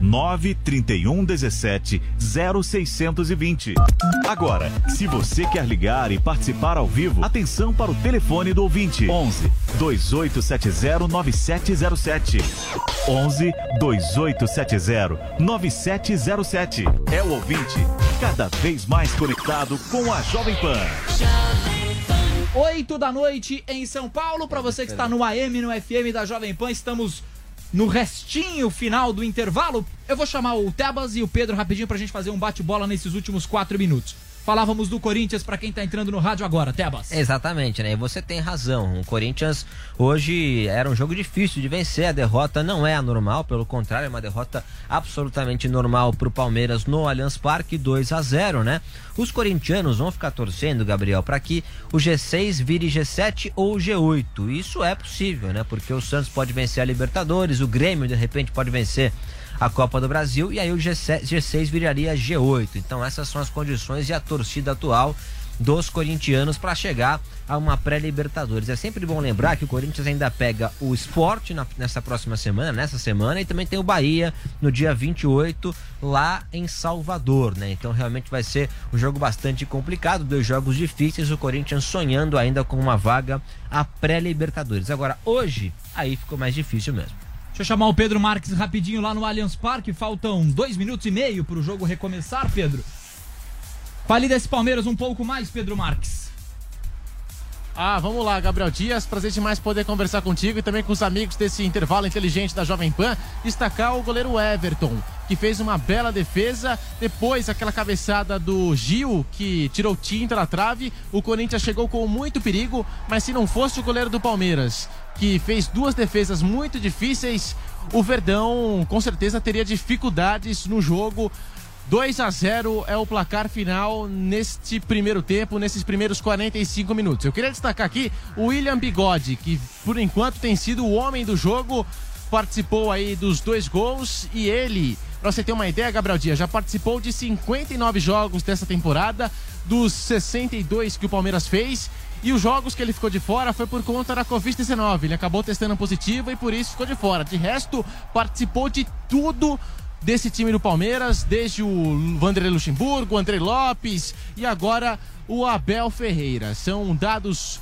931 17 0620. Agora, se você quer ligar e participar ao vivo, atenção para o telefone do ouvinte: 11 2870 9707. 11 2870 9707. É o ouvinte cada vez mais conectado com a Jovem Pan. 8 da noite em São Paulo. Para você que está no AM, no FM da Jovem Pan, estamos no restinho final do intervalo. Eu vou chamar o Tebas e o Pedro rapidinho pra gente fazer um bate-bola nesses últimos quatro minutos. Falávamos do Corinthians para quem tá entrando no rádio agora, Tebas. Exatamente, né? E você tem razão. O Corinthians hoje era um jogo difícil de vencer. A derrota não é anormal, pelo contrário, é uma derrota absolutamente normal pro Palmeiras no Allianz Parque, 2 a 0, né? Os corintianos vão ficar torcendo, Gabriel, para que o G6 vire G7 ou G8. Isso é possível, né? Porque o Santos pode vencer a Libertadores, o Grêmio de repente pode vencer a Copa do Brasil e aí o G6, G6 viraria G8. Então essas são as condições e a torcida atual dos corintianos para chegar a uma pré-Libertadores. É sempre bom lembrar que o Corinthians ainda pega o esporte na, nessa próxima semana, nessa semana, e também tem o Bahia no dia 28, lá em Salvador, né? Então realmente vai ser um jogo bastante complicado, dois jogos difíceis, o Corinthians sonhando ainda com uma vaga a pré-Libertadores. Agora, hoje, aí ficou mais difícil mesmo. Deixa eu chamar o Pedro Marques rapidinho lá no Allianz Parque. Faltam dois minutos e meio para o jogo recomeçar, Pedro. Fale desse Palmeiras um pouco mais, Pedro Marques. Ah, vamos lá, Gabriel Dias. Prazer demais poder conversar contigo e também com os amigos desse intervalo inteligente da Jovem Pan. Destacar o goleiro Everton, que fez uma bela defesa. Depois, aquela cabeçada do Gil, que tirou tinta na trave. O Corinthians chegou com muito perigo, mas se não fosse o goleiro do Palmeiras, que fez duas defesas muito difíceis, o Verdão com certeza teria dificuldades no jogo. 2 a 0 é o placar final neste primeiro tempo, nesses primeiros 45 minutos. Eu queria destacar aqui o William Bigode, que por enquanto tem sido o homem do jogo, participou aí dos dois gols e ele, pra você ter uma ideia, Gabriel Dias, já participou de 59 jogos dessa temporada, dos 62 que o Palmeiras fez. E os jogos que ele ficou de fora foi por conta da Covid-19. Ele acabou testando positivo e por isso ficou de fora. De resto, participou de tudo desse time do Palmeiras, desde o Vanderlei Luxemburgo, o André Lopes e agora o Abel Ferreira. São dados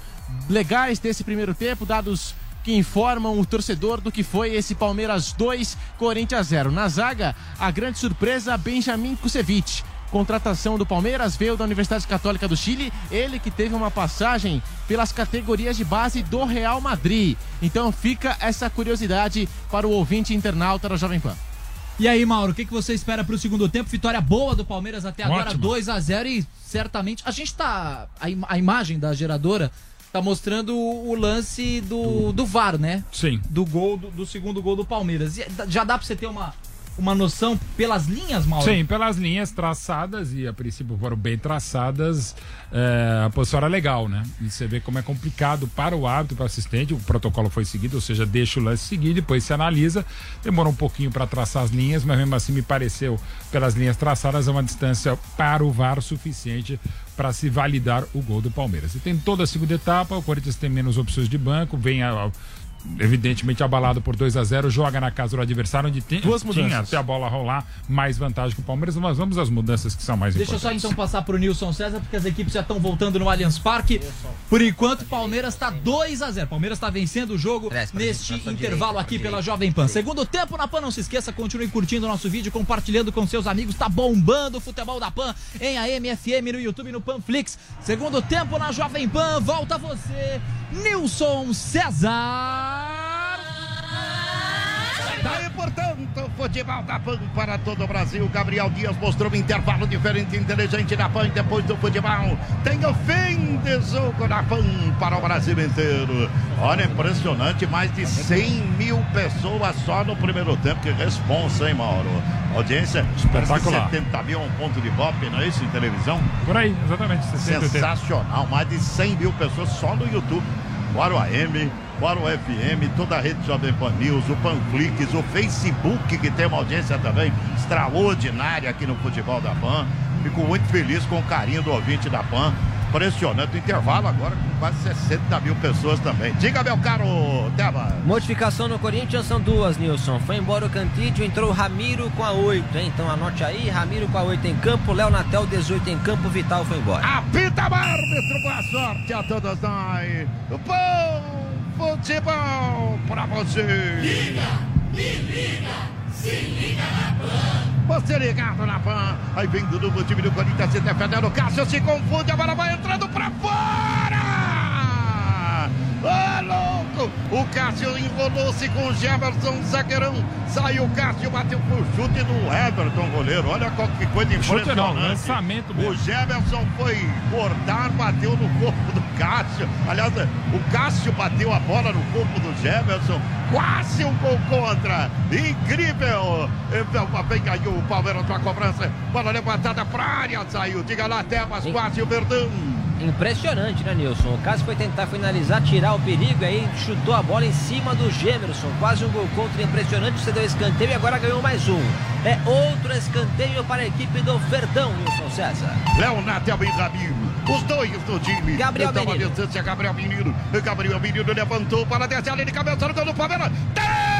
legais desse primeiro tempo, dados que informam o torcedor do que foi esse Palmeiras 2, Corinthians 0. Na zaga, a grande surpresa, Benjamin Kusevich. Contratação do Palmeiras veio da Universidade Católica do Chile, ele que teve uma passagem pelas categorias de base do Real Madrid. Então fica essa curiosidade para o ouvinte internauta da Jovem Pan. E aí, Mauro, o que, que você espera pro segundo tempo? Vitória boa do Palmeiras até agora, Ótimo. 2 a 0 e certamente. A gente tá. A, im- a imagem da geradora tá mostrando o, o lance do, do VAR, né? Sim. Do gol, do, do segundo gol do Palmeiras. E já dá pra você ter uma, uma noção pelas linhas, Mauro? Sim, pelas linhas traçadas, e a princípio foram bem traçadas, é, a posição era legal, né? E você vê como é complicado para o árbitro, para o assistente, o protocolo foi seguido, ou seja, deixa o lance seguir, depois se analisa, demora um pouquinho para traçar as linhas, mas mesmo assim me pareceu, pelas linhas traçadas, é uma distância para o VAR suficiente para se validar o gol do Palmeiras. E tem toda a segunda etapa, o Corinthians tem menos opções de banco, vem a, evidentemente abalado por 2 a 0 joga na casa do adversário, onde tem, Duas tinha mudanças. até a bola rolar, mais vantagem que o Palmeiras, mas vamos às mudanças que são mais Deixa eu só importantes. então passar pro Nilson César, porque as equipes já estão voltando no Allianz Parque. Por enquanto, Palmeiras tá 2 a 0 Palmeiras tá vencendo o jogo neste intervalo aqui pela. Jovem Pan. Segundo tempo na Pan, não se esqueça, continue curtindo o nosso vídeo, compartilhando com seus amigos. Tá bombando o futebol da Pan em AM, FM, no YouTube, no Panflix. Segundo tempo na Jovem Pan, volta você, Nilson César. Daí, portanto, futebol da PAN para todo o Brasil. Gabriel Dias mostrou um intervalo diferente e inteligente na PAN. Depois do futebol, tem o fim de jogo da PAN para o Brasil inteiro. Olha, impressionante, mais de 100 mil pessoas só no primeiro tempo. Que responsa, hein, Mauro? Audiência, Espetacular. 70 mil é um ponto de bop, não é isso, em televisão? Por aí, exatamente. 60, 80. Sensacional, mais de 100 mil pessoas só no YouTube. Fora o AM, fora o FM, toda a rede Jovem Pan News, o Panflix, o Facebook, que tem uma audiência também extraordinária aqui no futebol da Pan. Fico muito feliz com o carinho do ouvinte da Pan. Impressionante o intervalo agora com quase 60 mil pessoas também. Diga, meu caro Teba. Modificação no Corinthians são duas, Nilson. Foi embora o Cantídio, entrou o Ramiro com a 8, hein? Então anote aí, Ramiro com a 8 em campo, Léo Natel 18 em campo, Vital foi embora. Apita árbitro, boa sorte a todos nós. Bom futebol pra você. Você ligado na Pan. Aí vem do novo time do Corinthians se defendendo. O Cássio se confunde, a bola vai entrando pra fora. Ô, louco! O Cássio enrolou-se com o Jefferson, zagueirão. Saiu o Cássio, bateu pro chute do Everton, goleiro. Olha qual que coisa Chute não, impressionante. lançamento O mesmo. Jefferson foi cortar, bateu no corpo do Cássio. Aliás, o Cássio bateu a bola no corpo do Jefferson. Quase um gol contra. Incrível. Então, Vem aí o Palmeiras com a cobrança. Bola levantada pra área. Saiu. Diga lá, Tebas, quase o Verdão. Impressionante, né, Nilson? O Cássio foi tentar finalizar, tirar o perigo, aí chutou a bola em cima do Gemerson. Quase um gol contra impressionante, você deu escanteio e agora ganhou mais um. É outro escanteio para a equipe do Verdão, Nilson César. Leonato e Ramiro. Os dois do time. Gabriel então, Menino. Gabriel Menino. Gabriel Menino levantou para descer ali de cabeça no gol do Palmeiras. Defendeu,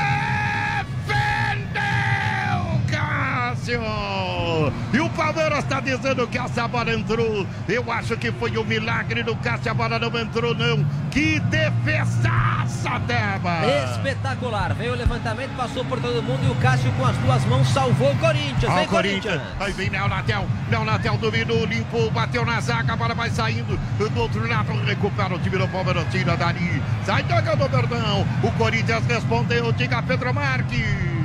Cássio. E o Palmeiras está dizendo que essa bola entrou. Eu acho que foi um milagre do Cássio. A bola não entrou, não. Que defesaça, Deba. Espetacular. Veio o levantamento, passou por todo mundo e o Cássio com as duas mãos salvou o Corinthians. Vem Corinthians. Aí vem Neonatel. Neonatel dominou, limpou, bateu na zaga, a bola vai saindo. Do outro lado, recupera o time do Palmeiras, tira dali. Sai tocando perdão. O Corinthians respondeu, diga Pedro Marques.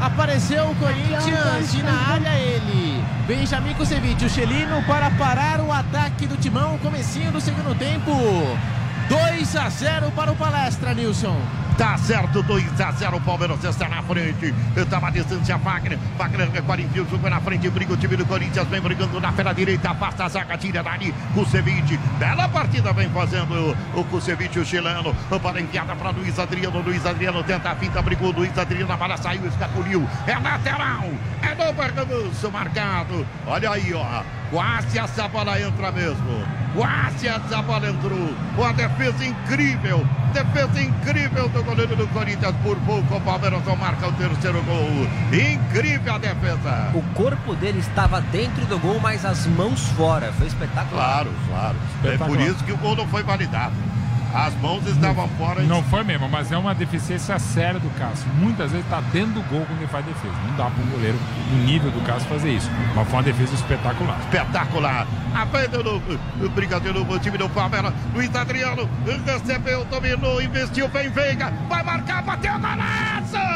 Apareceu o Corinthians e na área ele. Benjamin Kusevich, o Chelino para parar o ataque do Timão. Comecinho do segundo tempo. 2 a 0 para o Palestra, Nilson. Tá certo, 2 a 0 o Palmeiras está na frente. Tava a distância, Wagner. Wagner recolhe enfia o jogo na frente, briga o time do Corinthians, vem brigando na pela direita, afasta a zaga, tira dali. Kusevich, bela partida vem fazendo o Kusevich, o chileno. Para enviada para Luiz Adriano. Luiz Adriano tenta a finta, brigou. Luiz Adriano, a bola saiu, escapuliu. É lateral, é do Bergamoso marcado. Olha aí, ó. Quase essa bola entra mesmo. Quase essa bola entrou. Uma defesa incrível. Defesa incrível do goleiro do Corinthians. Por pouco o Palmeiras não marca o terceiro gol. Incrível a defesa. O corpo dele estava dentro do gol, mas as mãos fora. Foi espetacular. Claro, claro. É Espetacular. por isso que o gol não foi validado. As mãos estavam fora. Não foi mesmo, mas é uma deficiência séria do Cássio. Muitas vezes tá dentro do gol quando ele faz defesa. Não dá para um goleiro do nível do Cássio fazer isso. Mas foi uma defesa espetacular. espetacular. A frente do brigadeiro do time do Palmeiras. Luiz Adriano recebeu, dominou, investiu, vem Veiga. Vai marcar, bateu golaço! Gol!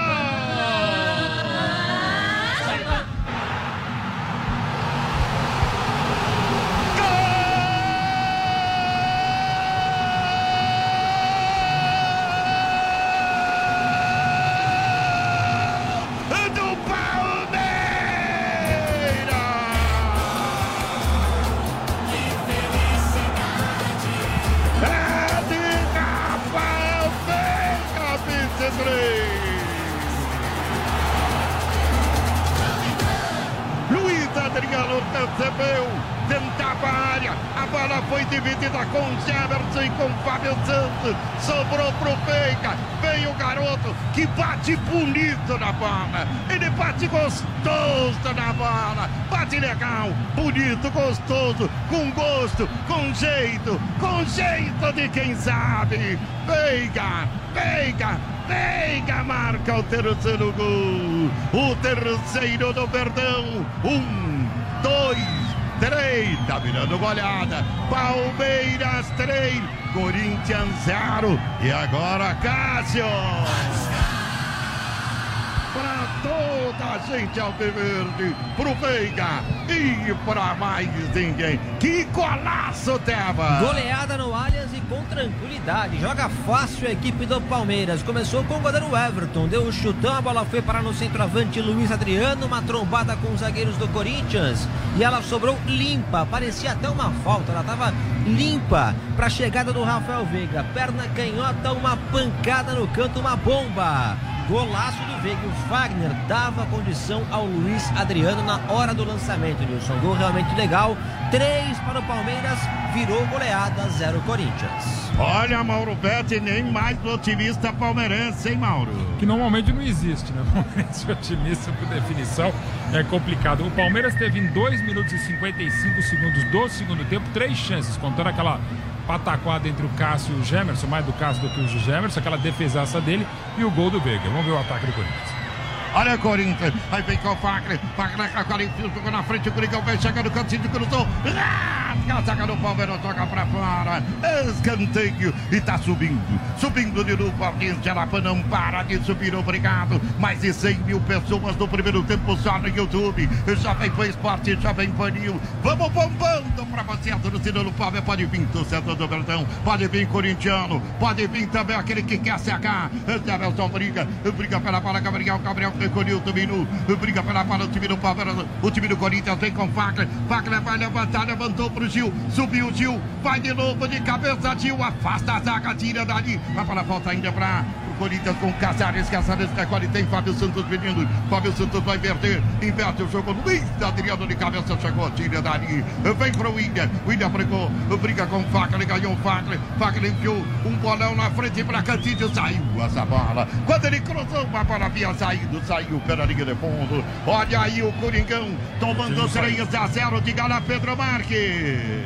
Que bate bonito na bola. Ele bate gostoso na bola. Bate legal, bonito, gostoso, com gosto, com jeito, com jeito de quem sabe. Veiga, Veiga, Veiga marca o terceiro gol. O terceiro do Verdão. Um, dois, três. Tá virando goleada. Palmeiras três, Corinthians zero. E agora Cássio. Para toda a gente alviverde, pro Veiga e para mais ninguém. Que golaço, Teva! Goleada no Allianz e com tranquilidade. Joga fácil a equipe do Palmeiras. Começou com o goleiro Everton. Deu um chutão, a bola foi para no centroavante Luiz Adriano. Uma trombada com os zagueiros do Corinthians. E ela sobrou limpa. Parecia até uma falta. Ela estava limpa para a chegada do Rafael Veiga. Perna canhota, uma pancada no canto, uma bomba. Golaço do Veiga. O Fagner dava condição ao Luiz Adriano na hora do lançamento, Nilson. Gol realmente legal. Três para o Palmeiras, virou goleada, zero Corinthians. Olha, Mauro Betti, nem mais otimista palmeirense, hein, Mauro? Que normalmente não existe, né? Palmeirense otimista por definição é complicado. O Palmeiras teve em 2 minutos e 55 segundos do segundo tempo três chances, contando aquela pataquada entre o Cássio e o Gemerson, mais do Cássio do que o Gemerson, aquela defesaça dele e o gol do Veiga. Vamos ver o ataque do Corinthians. Olha o Corinthians, aí vem com o Fagner, Fagner com a Corinthians, jogou na frente, o Coringão vem chegando cantinho, cruzou, rasga a zaga do Palmeiras, toca pra fora, escanteio, e tá subindo, subindo de novo, a lá não para de subir, obrigado, mais de 100 mil pessoas no primeiro tempo só no YouTube, Jovem Pan Esporte, Jovem Pan News, vamos bombando pra você, torcedor do Palmeiras, pode vir, torcedor do Verdão, pode vir corintiano, pode vir também aquele que quer CH, Anderson briga, briga pela bola, Gabriel, Gabriel, recolheu também no, briga pela bola, o time do Palmeiras, o time do Corinthians vem com Fagner, Fagner vai levantar, levantou pro Gil, subiu o Gil, vai de novo de cabeça, Gil, afasta a zaga, tira dali, vai para a volta ainda para o Corinthians com Casares, Casares recolhe, tem Fábio Santos pedindo, Fábio Santos vai inverter, inverte o jogo, Luiz Adriano de cabeça, chegou, tira dali, vem pro William, William pregou, briga com Fagner, ganhou Fagner, Fagner enfiou um bolão na frente para Cantídio, saiu essa bola, quando ele cruzou, a bola havia saído, saiu pela linha de fundo, olha aí o Coringão, tomando 3 a 0, diga lá Pedro Marques.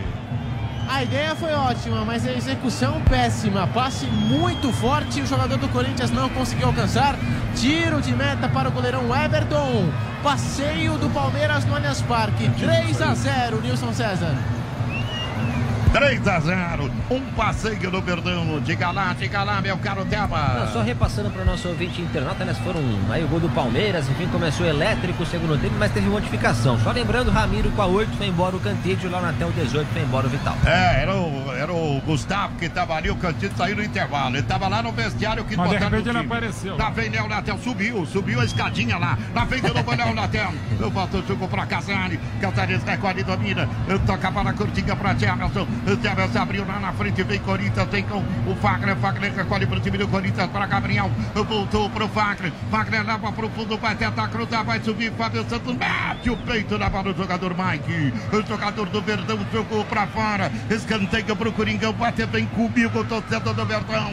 A ideia foi ótima, mas a execução péssima. Passe muito forte, o jogador do Corinthians não conseguiu alcançar. Tiro de meta para o goleirão Everton. Passeio do Palmeiras no Allianz Parque. 3 a 0, Nilson César. 3 a 0, um passeio do Verdão. Diga lá, diga lá, meu caro Teba. Não, só repassando para o nosso ouvinte internauta, né? Foram aí o gol do Palmeiras, enfim, começou elétrico o segundo tempo, mas teve modificação. Só lembrando, Ramiro com a 8 foi embora o Cantídio, lá até o 18 foi embora o Vital. É, era o, era o Gustavo que tava ali, o Cantídio saiu no intervalo. Ele tava lá no vestiário que Mas de repente ele apareceu. Lá vem Léo Natel, subiu, subiu a escadinha lá. Lá vem de novo Léo Natel. Eu boto o jogo pra Casani. Casares recolhe e domina. Eu toca para a curtinha pra Jefferson. Jefferson abriu lá na frente, vem Corinthians, vem com o Fagner. Fagner recolhe pro time do Corinthians para Gabriel. Voltou pro Fagner. Fagner leva pro fundo, vai tentar cruzar, vai subir. Fábio Santos mete o peito na bola do jogador Mike. O jogador do Verdão jogou pra fora. Escanteio pro Coringão, bate bem comigo, torcedor do Verdão.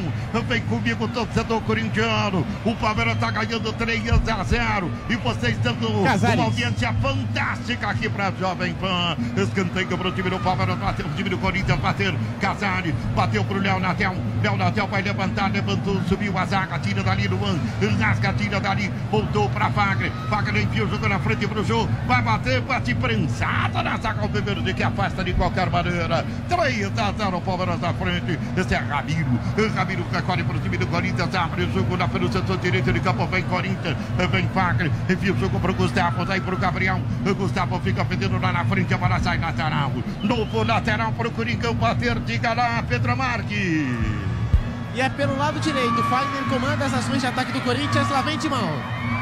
Vem comigo, torcedor corintiano. O Palmeiras tá ganhando 3 a 0. E vocês dando Casares. uma audiência fantástica aqui pra Jovem Pan. Escanteio pro time do Palmeiras, bateu o time do Corinthians, bater. Casares, bateu pro Léo Natel. Léo Natel vai levantar, levantou, subiu a zaga, tira dali Luan. Nasca, tira dali, voltou pra Fagner. Fagner enfiou, jogou na frente pro jogo. Vai bater, bate prensada na zaga o Verde que afasta de qualquer maneira. 3 a 0 o Palmeiras na frente. Esse é Ramiro. Ramiro recolhe pro time do Corinthians, abre o jogo lá pelo setor direito de campo. Vem Corinthians, vem Fagner, enfia o jogo pro Gustavo, daí pro Gabriel. O Gustavo fica pedindo lá na frente, a bola sai lateral. Novo lateral pro Coringão bater, diga lá, Pedro Marques. E é pelo lado direito. Fagner comanda as ações de ataque do Corinthians. Lá vem Timão. Lá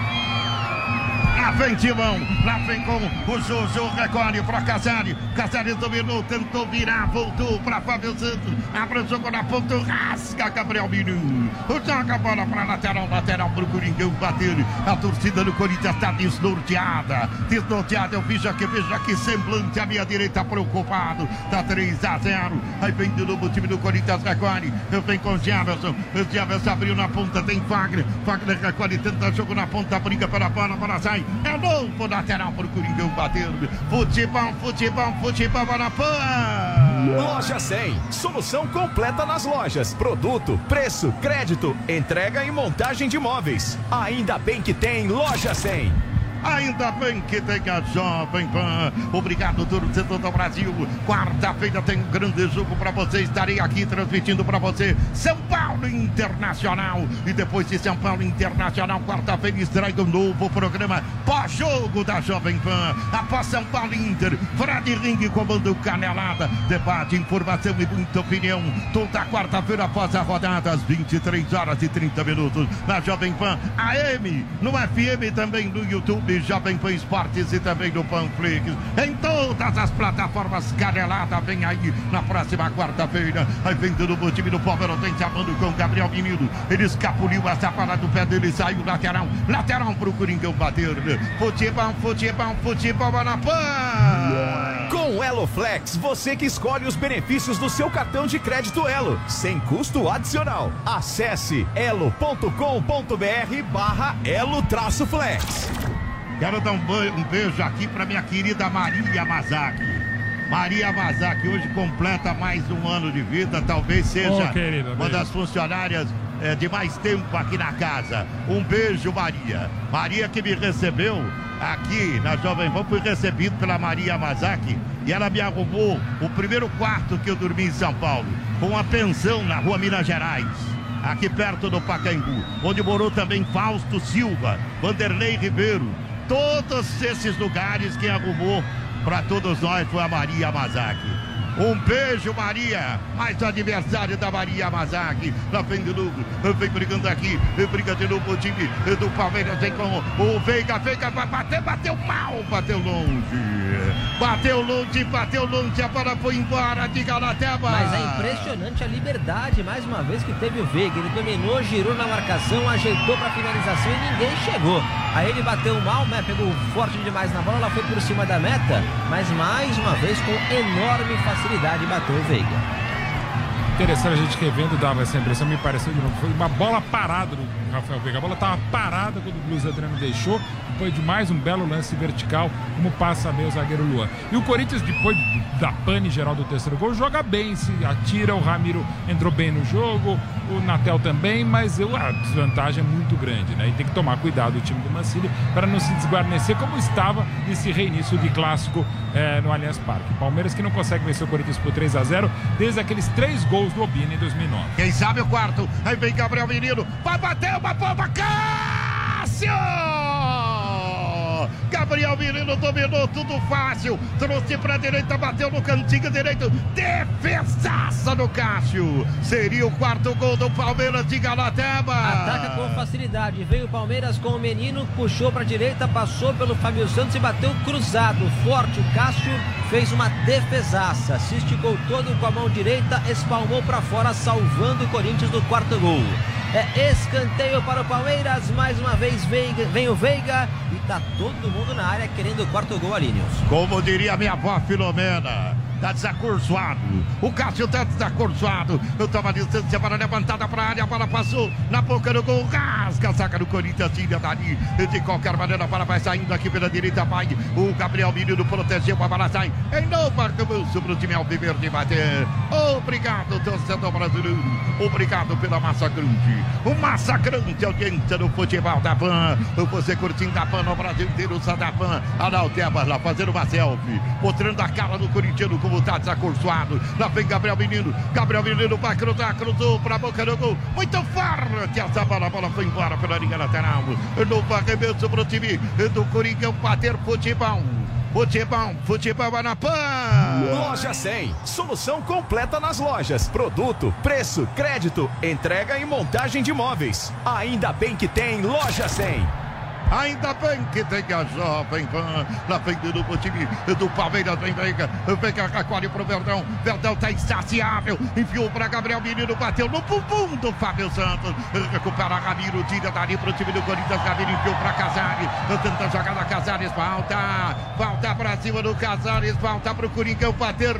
vem Timão, lá vem com o Jojo, recolhe para Casari. Casari dominou, tentou virar, voltou para Fábio Santos. Abre o jogo na ponta, rasga Gabriel Menino. Joga a bola para lateral, lateral para o Coringão bater. A torcida do Corinthians está desnorteada. Desnorteada, eu vejo aqui, vejo aqui, semblante à minha direita preocupado. Tá 3 a 0. Aí vem de novo o time do Corinthians, recolhe. Vem com o Jefferson. O Jefferson abriu na ponta, tem Fagner. Fagner recolhe, tenta jogo na ponta, briga pela bola, para sai. É novo lateral para o Coringão bater. Futebol, futebol, futebol, pan. Loja 100. Solução completa nas lojas. Produto, preço, crédito, entrega e montagem de móveis. Ainda bem que tem Loja 100. Ainda bem que tem a Jovem Pan. Obrigado, torcedor do Brasil. Quarta-feira tem um grande jogo para você. Estarei aqui transmitindo para você São Paulo Internacional. E depois de São Paulo Internacional, quarta-feira estreia um novo programa pós-jogo da Jovem Pan. Após São Paulo Inter, Fred Ring comando Canelada. Debate, informação e muita opinião. Toda quarta-feira após a rodada, às 23 horas e 30 minutos. Na Jovem Pan AM, no FM também no YouTube. Jovem Pan Esportes e também no Panflix. Em todas as plataformas, Canelada vem aí na próxima quarta-feira. Aí vem do novo time do Palmeiras, vem chamando com Gabriel Menino. Ele escapuliu essa parada do pé dele, saiu lateral. Lateral pro Coringão bater. Futebol, futebol, futebol na Pan. Com o Elo Flex, você que escolhe os benefícios do seu cartão de crédito Elo, sem custo adicional. Acesse elo.com.br barra Elo-Flex. Quero dar um, banho, um beijo aqui para minha querida Maria Mazaki. Maria Mazaki hoje completa mais um ano de vida, talvez seja Ô, querida, uma das funcionárias eh, de mais tempo aqui na casa. Um beijo, Maria. Maria que me recebeu aqui na Jovem Pan, fui recebido pela Maria Mazaki e ela me arrumou o primeiro quarto que eu dormi em São Paulo, com uma pensão na rua Minas Gerais aqui perto do Pacaembu, onde morou também Fausto Silva, Vanderlei Ribeiro. Todos esses lugares quem arrumou para todos nós foi a Maria Mazaki. Um beijo, Maria. Mais aniversário da Maria Mazaki. Lá vem de novo. Vem brigando aqui. Briga de novo o time do Palmeiras. Vem com o Veiga. Veiga vai bater. Bateu mal. Bateu longe. Bateu longe. Bateu longe. A bola foi embora. Diga lá, Teba. Mas é impressionante a liberdade, mais uma vez, que teve o Veiga. Ele dominou, girou na marcação, ajeitou para finalização e ninguém chegou. Aí ele bateu mal, né? Pegou forte demais na bola, ela foi por cima da meta, mas mais uma vez com enorme facilidade bateu o Veiga. Interessante a gente revendo dava essa impressão, me pareceu de novo. Foi uma bola parada do Rafael Veiga. A bola estava parada quando o Blues Adriano deixou. Depois de mais um belo lance vertical, como passa meio o zagueiro Luan. E o Corinthians, depois da pane geral do terceiro gol, joga bem, se atira. O Ramiro entrou bem no jogo, o Natel também, mas eu, a desvantagem é muito grande, né? E tem que tomar cuidado o time do Mancini para não se desguarnecer como estava nesse reinício de clássico eh, no Allianz Parque. Palmeiras que não consegue vencer o Corinthians por 3 a 0 desde aqueles três gols do Obina em 2009. Quem sabe o quarto. Aí vem Gabriel Menino. Vai bater uma bomba. Cássio! Gabriel Menino dominou tudo fácil. Trouxe pra direita, bateu no cantinho direito. Defesaça do Cássio. Seria o quarto gol do Palmeiras de Galateba. Ataca com facilidade. Veio o Palmeiras com o menino, puxou para a direita, passou pelo Fábio Santos e bateu cruzado. Forte o Cássio fez uma defesaça. Se esticou todo com a mão direita, espalmou para fora, salvando o Corinthians do quarto gol. É escanteio para o Palmeiras. Mais uma vez Veiga, vem o Veiga e tá todo mundo na área querendo o quarto gol, Alíneos. Como diria minha avó Filomena, tá desacorçoado. O Cássio tá desacorçoado. Eu tava distância para levantada para a área, a bola passou na boca do gol. Rasga saca do Corinthians, tira dali. De qualquer maneira, a bola vai saindo aqui pela direita, vai. O Gabriel Menino protegeu, a bola sai. Em novo arcabouço para o time Alviverde bater. Obrigado, torcedor brasileiro. Obrigado pela massacrante. O massacrante audiência do futebol da Pan. Você curtindo a Pan no Brasil inteiro, só da Pan. Tebas lá fazendo uma selfie. Mostrando a cara do corintiano como tá desacorçoado. Lá vem Gabriel Menino. Gabriel Menino vai cruzar, cruzou para a boca do gol. Muito forte essa bola. A bola foi embora pela linha lateral. Novo arremesso para o time do Coringão bater futebol. Futebol, futebol na Pan. Loja 100. Solução completa nas lojas. Produto, preço, crédito, entrega e montagem de móveis. Ainda bem que tem Loja 100. Ainda bem que tem a Jovem Pan na frente do time do Palmeiras. Vem, vem, vem Cacaquari pro Verdão. Verdão tá insaciável. Enfiou para Gabriel Menino, bateu no bumbum do Fábio Santos. Recupera Ramiro, tira dali pro time do Corinthians. Ramiro enfiou para Casares. Tenta jogar na Casares. Falta, falta pra cima do Casares. Falta pro Coringão bater.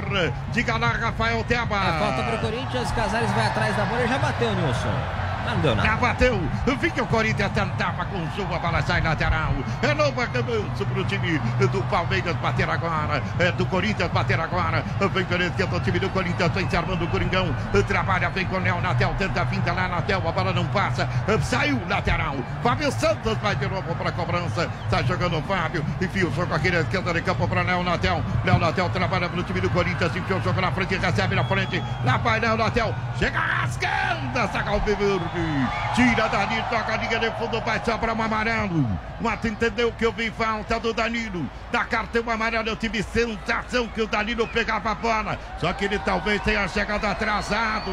Diga lá, Rafael Teba. É, falta pro Corinthians. Casares vai atrás da bola e já bateu, Nilson. Não deu nada. Já bateu. Vinha o Corinthians tentava com sua bola sai lateral. É novo arremesso para o time do Palmeiras bater agora. É do Corinthians bater agora. Vem esquerda o time do Corinthians. Vem se armando o Coringão. Trabalha, vem com o Léo Natel. Tenta a finta lá Natel. A bola não passa. Saiu lateral. Fábio Santos vai de novo para cobrança. Está jogando o Fábio. Enfia o jogo aqui na esquerda de campo para Léo Natel. Léo Natel trabalha para o time do Corinthians. Enfia o jogo na frente. Recebe na frente. Lá vai Léo Natel. Chega rasgando. Saca o Verde. Tira Danilo, toca a linha de fundo, vai só para o amarelo. Mata entendeu que eu vi falta do Danilo. Da cartão amarelo, eu tive sensação que o Danilo pegava a bola. Só que ele talvez tenha chegado atrasado.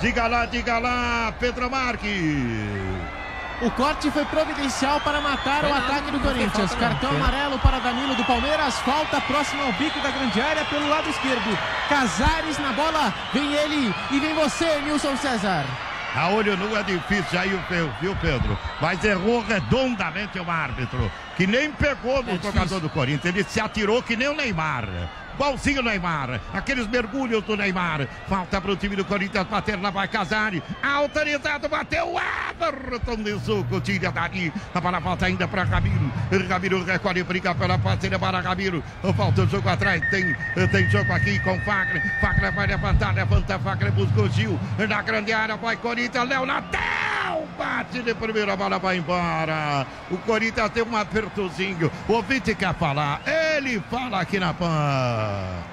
Diga lá, diga lá, Pedro Marques. O corte foi providencial para matar o ataque do Corinthians. Cartão amarelo para Danilo do Palmeiras. Falta próximo ao bico da grande área pelo lado esquerdo. Casares na bola. Vem ele e vem você, Nilson César. A olho nu é difícil aí, viu, Pedro? Mas errou redondamente o árbitro, que nem pegou no é jogador do Corinthians. Ele se atirou que nem o Neymar. Igualzinho o Neymar. Aqueles mergulhos do Neymar. Falta para o time do Corinthians bater. Lá vai Casari. Autorizado. Bateu Everton de suco. Tira dali. A bola volta ainda para Ramiro. Ramiro recolhe. Briga pela parceira para Ramiro. Falta o jogo atrás. Tem, tem jogo aqui com Fagner. Fagner vai levantar. Levanta Fagner. Busca o Gil. Na grande área. Vai Corinthians. Léo Natel. Bate de primeira. Bola vai embora. O Corinthians tem um apertozinho. O ouvinte quer falar. Ele fala aqui na PAN.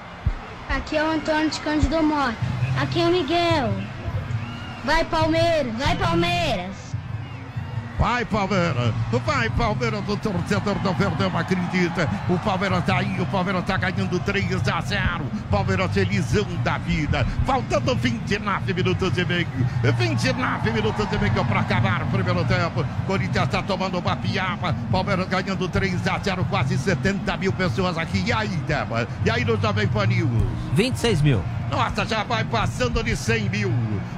Aqui é o Antônio de Cândido Mota. Aqui é o Miguel. Vai Palmeiras, vai Palmeiras. Vai, Palmeiras! Vai, Palmeiras! O torcedor do Verdão acredita. O Palmeiras tá aí, o Palmeiras tá ganhando 3 a 0. Palmeiras felizão da vida. Faltando 29 minutos e meio. 29 minutos e meio para acabar o primeiro tempo. Corinthians está tomando uma piaba. Palmeiras ganhando 3 a 0. Quase 70 mil pessoas aqui. E aí, Débora? E aí no Jovem Pan News? 26 mil. Nossa, já vai passando de 100 mil.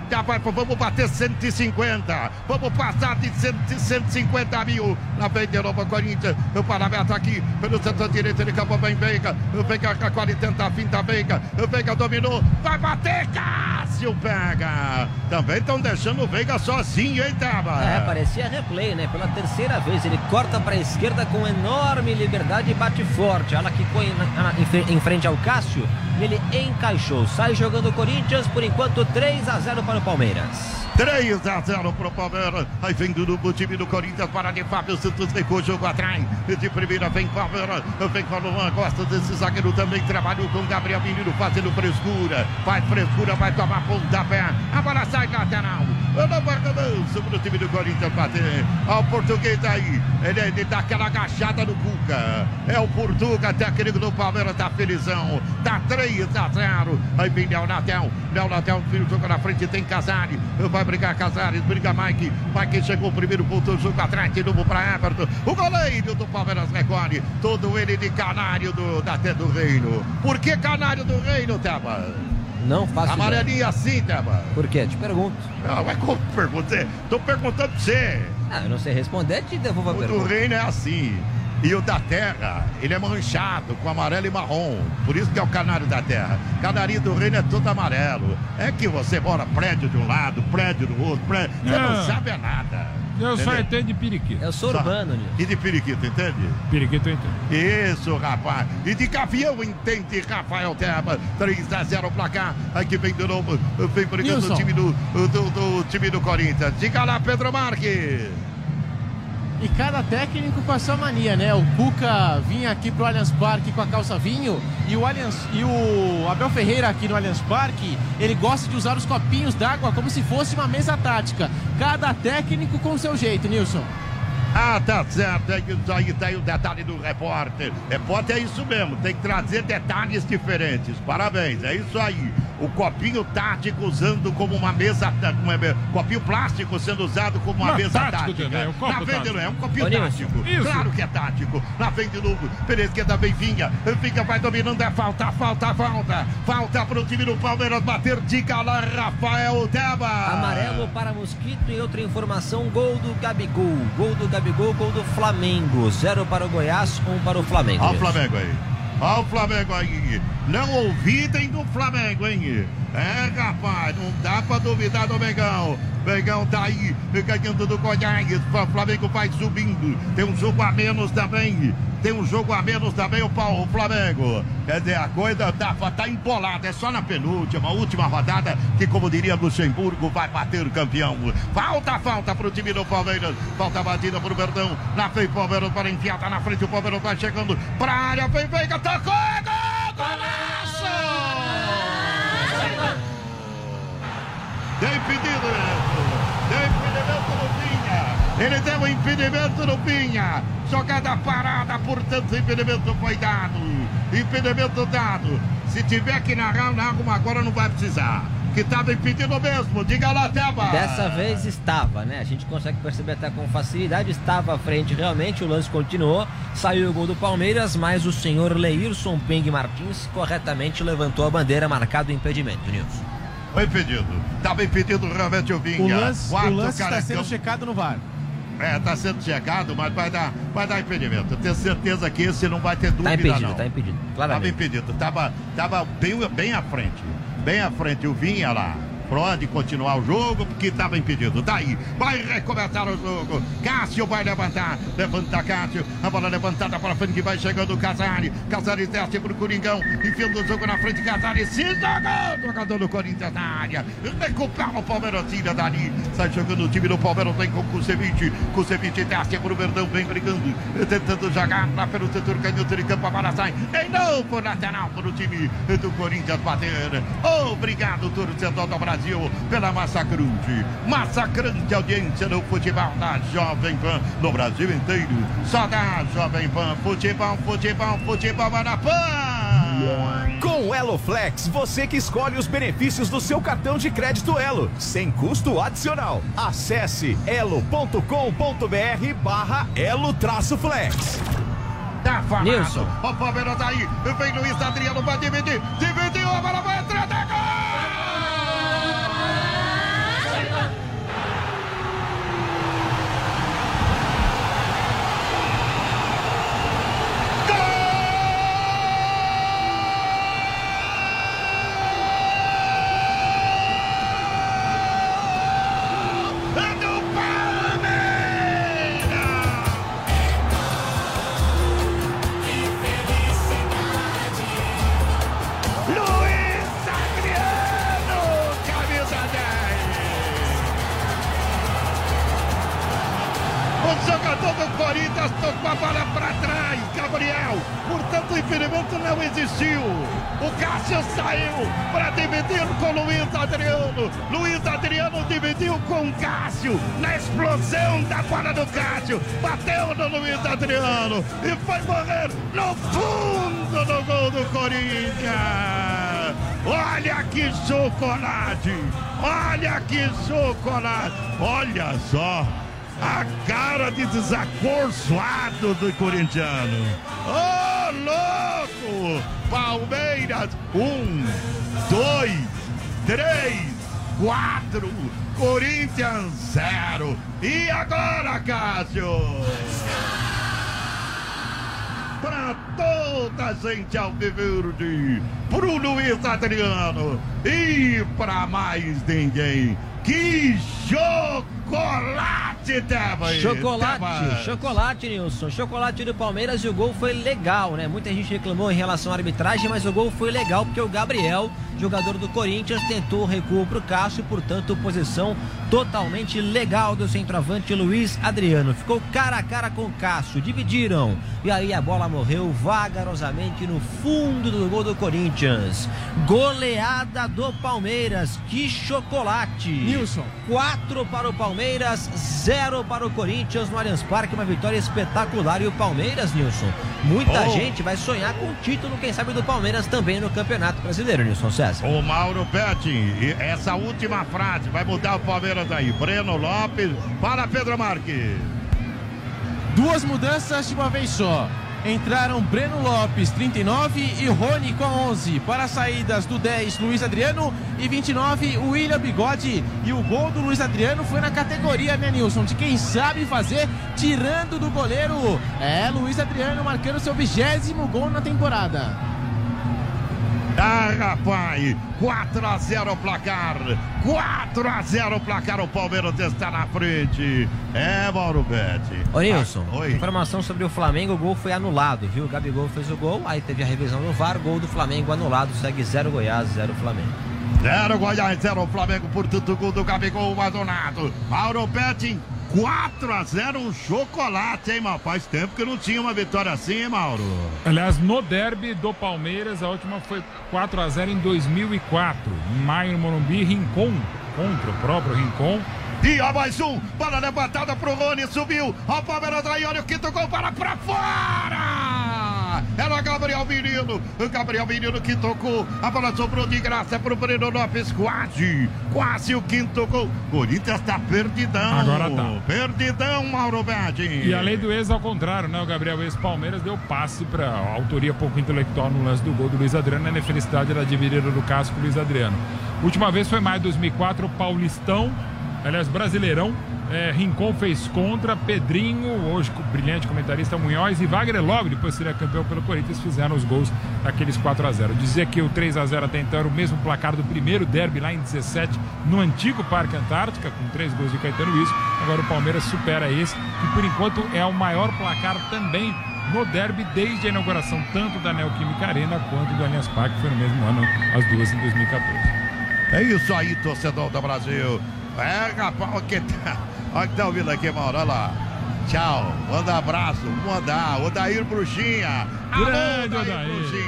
Já vai, vamos bater 150. Vamos passar de 100, 150 mil. Na frente de novo Corinthians. O Parabeto aqui pelo setor direito. Ele acabou bem Veiga. Veiga com a 40 tenta a finta Veiga. Veiga dominou. Vai bater. Cássio pega. Também estão deixando o Veiga sozinho, hein, Taba? É, parecia replay, né? Pela terceira vez. Ele corta para a esquerda com enorme liberdade e bate forte. Olha que foi em frente ao Cássio. Ele encaixou. Sai jogando o Corinthians, por enquanto 3 a 0 para o Palmeiras. 3 a 0 para o Palmeiras. Aí vem do, do time do Corinthians para de Fábio Santos. Recua o jogo atrás. De primeira vem Palmeiras. Vem com o Luan. Gosta desse zagueiro também. Trabalhou com Gabriel Menino fazendo frescura. Faz frescura, vai tomar pontapé. A bola sai lateral. Marcadão para o time do Corinthians bater. O português aí. Ele, ele dá aquela agachada no Cuca. É o Portuga, técnico do Palmeiras. Tá felizão. Tá 3 a 0. Aí vem Léo Natel. Léo Natel, o jogo na frente. Tem Casari. Vai brigar Casares, briga Mike. Mike chegou primeiro ponto jogo atrás, de novo para Everton. O goleiro do Palmeiras recolhe. Todo ele de canário do, da do Reino. Por que canário do Reino, Teba? Não faço Amarelinha ideia. assim, Teba. Por quê? Te pergunto. Não, mas como perguntei? Tô perguntando pra você. Ah, eu não sei responder, te devolvo a o pergunta. O do Reino é assim. E o da terra, ele é manchado com amarelo e marrom. Por isso que é o canário da terra. Canarinho do reino é todo amarelo. É que você mora prédio de um lado, prédio do outro, prédio. Você não, não sabe é nada. Eu entendeu? só entendo de periquito. Eu sou urbano, Nilson. E de periquito, entende? Periquito eu entendo. Isso, rapaz. E de gavião entende, Rafael Terra. 3 a 0 placar. Aqui vem de novo. Vem brigando o time do, do, do, time do Corinthians. Diga lá, Pedro Marques. E cada técnico com a sua mania, né? O Cuca vinha aqui pro Allianz Parque com a calça vinho e o, Allianz, e o Abel Ferreira aqui no Allianz Parque, ele gosta de usar os copinhos d'água como se fosse uma mesa tática. Cada técnico com seu jeito, Nilson. Ah, tá certo. É aí tem o detalhe do repórter. Repórter é isso mesmo, tem que trazer detalhes diferentes. Parabéns, é isso aí. O copinho tático usando como uma mesa, como é, copinho plástico sendo usado como uma Mas mesa tático tática. também, o copo Na frente tático. não é um copinho Nilson. tático. Isso. Claro que é tático. Na frente de novo, pela esquerda vem Vinha. Vinha vai dominando, é falta, falta, falta. Falta pro time do Palmeiras bater. Diga lá, Rafael Teba. Amarelo para Mosquito e outra informação: gol do Gabigol. Gol do Gabigol, gol do Flamengo. Zero para o Goiás, um para o Flamengo. Olha o. Flamengo aí. Olha o Flamengo aí. Não ouvidem do Flamengo, hein? É, rapaz, não dá pra duvidar do Mengão. Mengão tá aí, ganhando do Goiás. O Flamengo vai subindo. Tem um jogo a menos também. Tem um jogo a menos também o, Pau- o Flamengo. Quer dizer, a coisa tá, tá empolada. É só na penúltima, última rodada, que, como diria Luxemburgo, vai bater o campeão. Falta, falta pro time do Palmeiras. Falta batida pro Verdão. Na frente, Palmeiras para enfiar, tá na frente. O Palmeiras vai chegando pra área. Vem, vem, tocou! Gol! Golaço! Impedimento no Pinha. Ele deu um impedimento no Pinha. Jogada parada, portanto, impedimento foi dado. Impedimento dado. Se tiver que narrar, narra agora não vai precisar. Que estava impedido mesmo. Diga lá, Teba. Dessa vez estava, né? A gente consegue perceber até com facilidade. Estava à frente realmente, o lance continuou. Saiu o gol do Palmeiras, mas o senhor Leirson Peng Martins corretamente levantou a bandeira marcado o impedimento, Nilson. Foi impedido. Estava impedido realmente o Vinha. O lance, o lance está sendo checado no VAR. É, tá sendo checado, mas vai dar, vai dar impedimento. Eu tenho certeza que esse não vai ter dúvida, Tá impedido, não. tá impedido. Tava Claramente. impedido. Tava, tava bem, bem à frente. Bem à frente o Vinha lá. Pode continuar o jogo, porque estava impedido. Daí, vai recomeçar o jogo. Cássio vai levantar. Levanta Cássio. A bola levantada para frente vai chegando o Casari. Casari desce pro Coringão. Enfiando o jogo na frente. Casari se jogou. Jogador do Corinthians na área. Recupera o Palmeiras, dali. Sai jogando o time do Palmeiras. Vem com o Kusevich. Kusevich desce pro Verdão. Vem brigando. Tentando jogar lá pelo setor canhoto de campo. A bola sai. Em novo lateral para o time do Corinthians bater. Obrigado, torcedor do Brasil, pela massacrante. Massacrante audiência no futebol da Jovem Pan no Brasil inteiro. Só da Jovem Pan. Futebol, futebol, futebol, Marapan. Com o Elo Flex, você que escolhe os benefícios do seu cartão de crédito Elo, sem custo adicional. Acesse elo.com.br barra Elo traço Flex. Tá falado. Nilson. O Palmeiras tá aí. Vem Luiz Adriano, vai dividir. Dividiu, a bola vai entrar. O jogador do Corinthians tocou a bola para trás, Gabriel. Portanto, o impedimento não existiu. O Cássio saiu para dividir com o Luiz Adriano. Luiz Adriano dividiu com o Cássio. Na explosão da bola do Cássio. Bateu no Luiz Adriano. E foi morrer no fundo do gol do Corinthians. Olha que chocolate! Olha que chocolate! Olha só! A cara de desacorçoado do corintiano. Ô, louco! Palmeiras, um, dois, três, quatro. Corinthians, zero. E agora, Cássio? Para toda a gente alviverde, pro Luiz Adriano e para mais ninguém. Que chocolate, Teba! Chocolate, chocolate, Nilson. Chocolate do Palmeiras e o gol foi legal, né? Muita gente reclamou em relação à arbitragem, mas o gol foi legal porque o Gabriel, jogador do Corinthians, tentou o recuo pro Cássio, portanto, posição totalmente legal do centroavante Luiz Adriano. Ficou cara a cara com o Cássio, dividiram. E aí a bola morreu vagarosamente no fundo do gol do Corinthians. Goleada do Palmeiras, que chocolate. Nilson. 4 4 para o Palmeiras, 0 para o Corinthians no Allianz Parque. Uma vitória espetacular. E o Palmeiras, Nilson, muita Oh. gente vai sonhar com o título, quem sabe, do Palmeiras também no Campeonato Brasileiro, Nilson César. O Mauro Betti, e essa última frase vai mudar o Palmeiras aí. Breno Lopes, para Pedro Marques. Duas mudanças de uma vez só. Entraram Breno Lopes, 39 e Rony com 11. Para as saídas do 10, Luiz Adriano e 29, William Bigode. E o gol do Luiz Adriano foi na categoria, né, Nilson? De quem sabe fazer, tirando do goleiro. É, Luiz Adriano marcando seu vigésimo gol na temporada. Ah, rapaz, 4 a 0 o placar. 4 a 0 o placar. O Palmeiras está na frente. É, Mauro Betti. Ô Nilson, Ah, oi. informação sobre o Flamengo, o gol foi anulado, viu? O Gabigol fez o gol, aí teve a revisão do VAR, gol do Flamengo anulado, segue 0 Goiás, 0 Flamengo. 0 Goiás, 0 Flamengo, portanto, gol do Gabigol Madonado. Mauro Betti, 4 a 0 um chocolate, hein, mal? Faz tempo que não tinha uma vitória assim, hein, Mauro? Aliás, no derby do Palmeiras, a última foi 4 a 0 em 2004. Em maio no Morumbi, Rincon, contra o próprio Rincon. E ó, mais um, bola levantada pro Rony, subiu, ó, o Palmeiras aí, olha o quinto gol, para pra fora! Era Gabriel Menino, o Gabriel Menino que tocou, a bola sobrou de graça pro Breno Lopes, quase, quase o quinto gol. Corinthians tá perdidão. Agora tá. Perdidão, Mauro Betti. E a lei do ex ao contrário, né? O Gabriel ex-Palmeiras deu passe para autoria pouco intelectual no lance do gol do Luiz Adriano. Na infelicidade era dividida do casco Luiz Adriano. Última vez foi maio de 2004, o Paulistão, aliás, Brasileirão. É, Rincon fez contra, Pedrinho, hoje brilhante comentarista Munhoz e Wagner logo depois seria campeão pelo Corinthians, fizeram os gols daqueles 4 a 0 Dizer que o 3 a 0 até então era o mesmo placar do primeiro derby lá em 17, no antigo Parque Antártica, com três gols de Caetano Luiz. Agora o Palmeiras supera esse, que por enquanto é o maior placar também no derby desde a inauguração tanto da Neoquímica Arena quanto do Allianz Parque, que foi no mesmo ano, as duas em 2014. É isso aí, torcedor do Brasil. É, rapaz, que tá, olha que tá ouvindo aqui, Mauro, olha lá. Tchau, manda abraço, mandar, Odair Bruxinha. Alô, Grande Odair,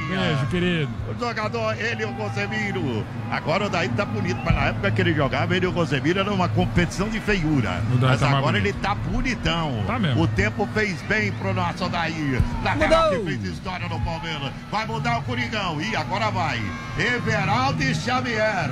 beijo, querido. O jogador, ele e o Rosemiro. Agora o Odair tá bonito, mas na época que ele jogava, ele e o Rosemiro era uma competição de feiura. Mas tá agora ele tá bonitão. Tá mesmo. O tempo fez bem pro nosso Odair. Lateral que fez história no Palmeiras. Vai mudar o Coringão. E agora vai. Everaldo e Xavier.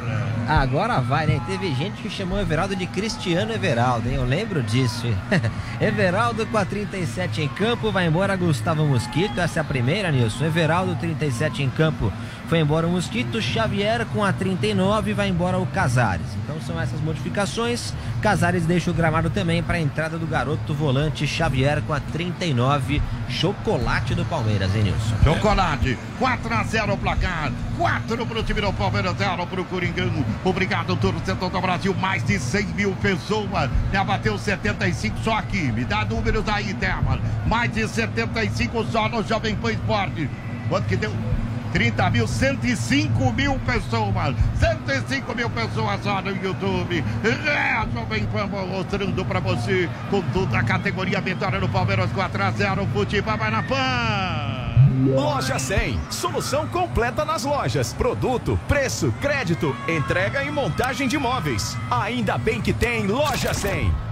Agora vai, né? Teve gente que chamou Everaldo de Cristiano Everaldo, hein? Eu lembro disso. Everaldo com a 37 em campo, vai embora Gustavo Mosquito. Essa é a primeira, Nilson. Everaldo, 37 em campo, foi embora o Mosquito. Xavier com a 39, vai embora o Casares. Então são essas modificações. Casares deixa o gramado também para a entrada do garoto volante Xavier com a 39. Chocolate do Palmeiras, hein, Nilson? Chocolate, 4 a 0 o placar, 4 pro time do Palmeiras, 0 pro Coringão. Obrigado, torcedor do Brasil, mais de 100 mil pessoas. Já bateu 75 só aqui. Me dá números aí, Terma. Mais de 75 só no Jovem Pan Esporte. Quanto que deu? 30 mil, 105 mil pessoas. 105 mil pessoas só no YouTube. É, Jovem Pan mostrando pra você com toda a categoria vitória no Palmeiras 4 a 0 Futebol vai na Pan. Loja 100. Solução completa nas lojas. Produto, preço, crédito, entrega e montagem de móveis. Ainda bem que tem Loja 100.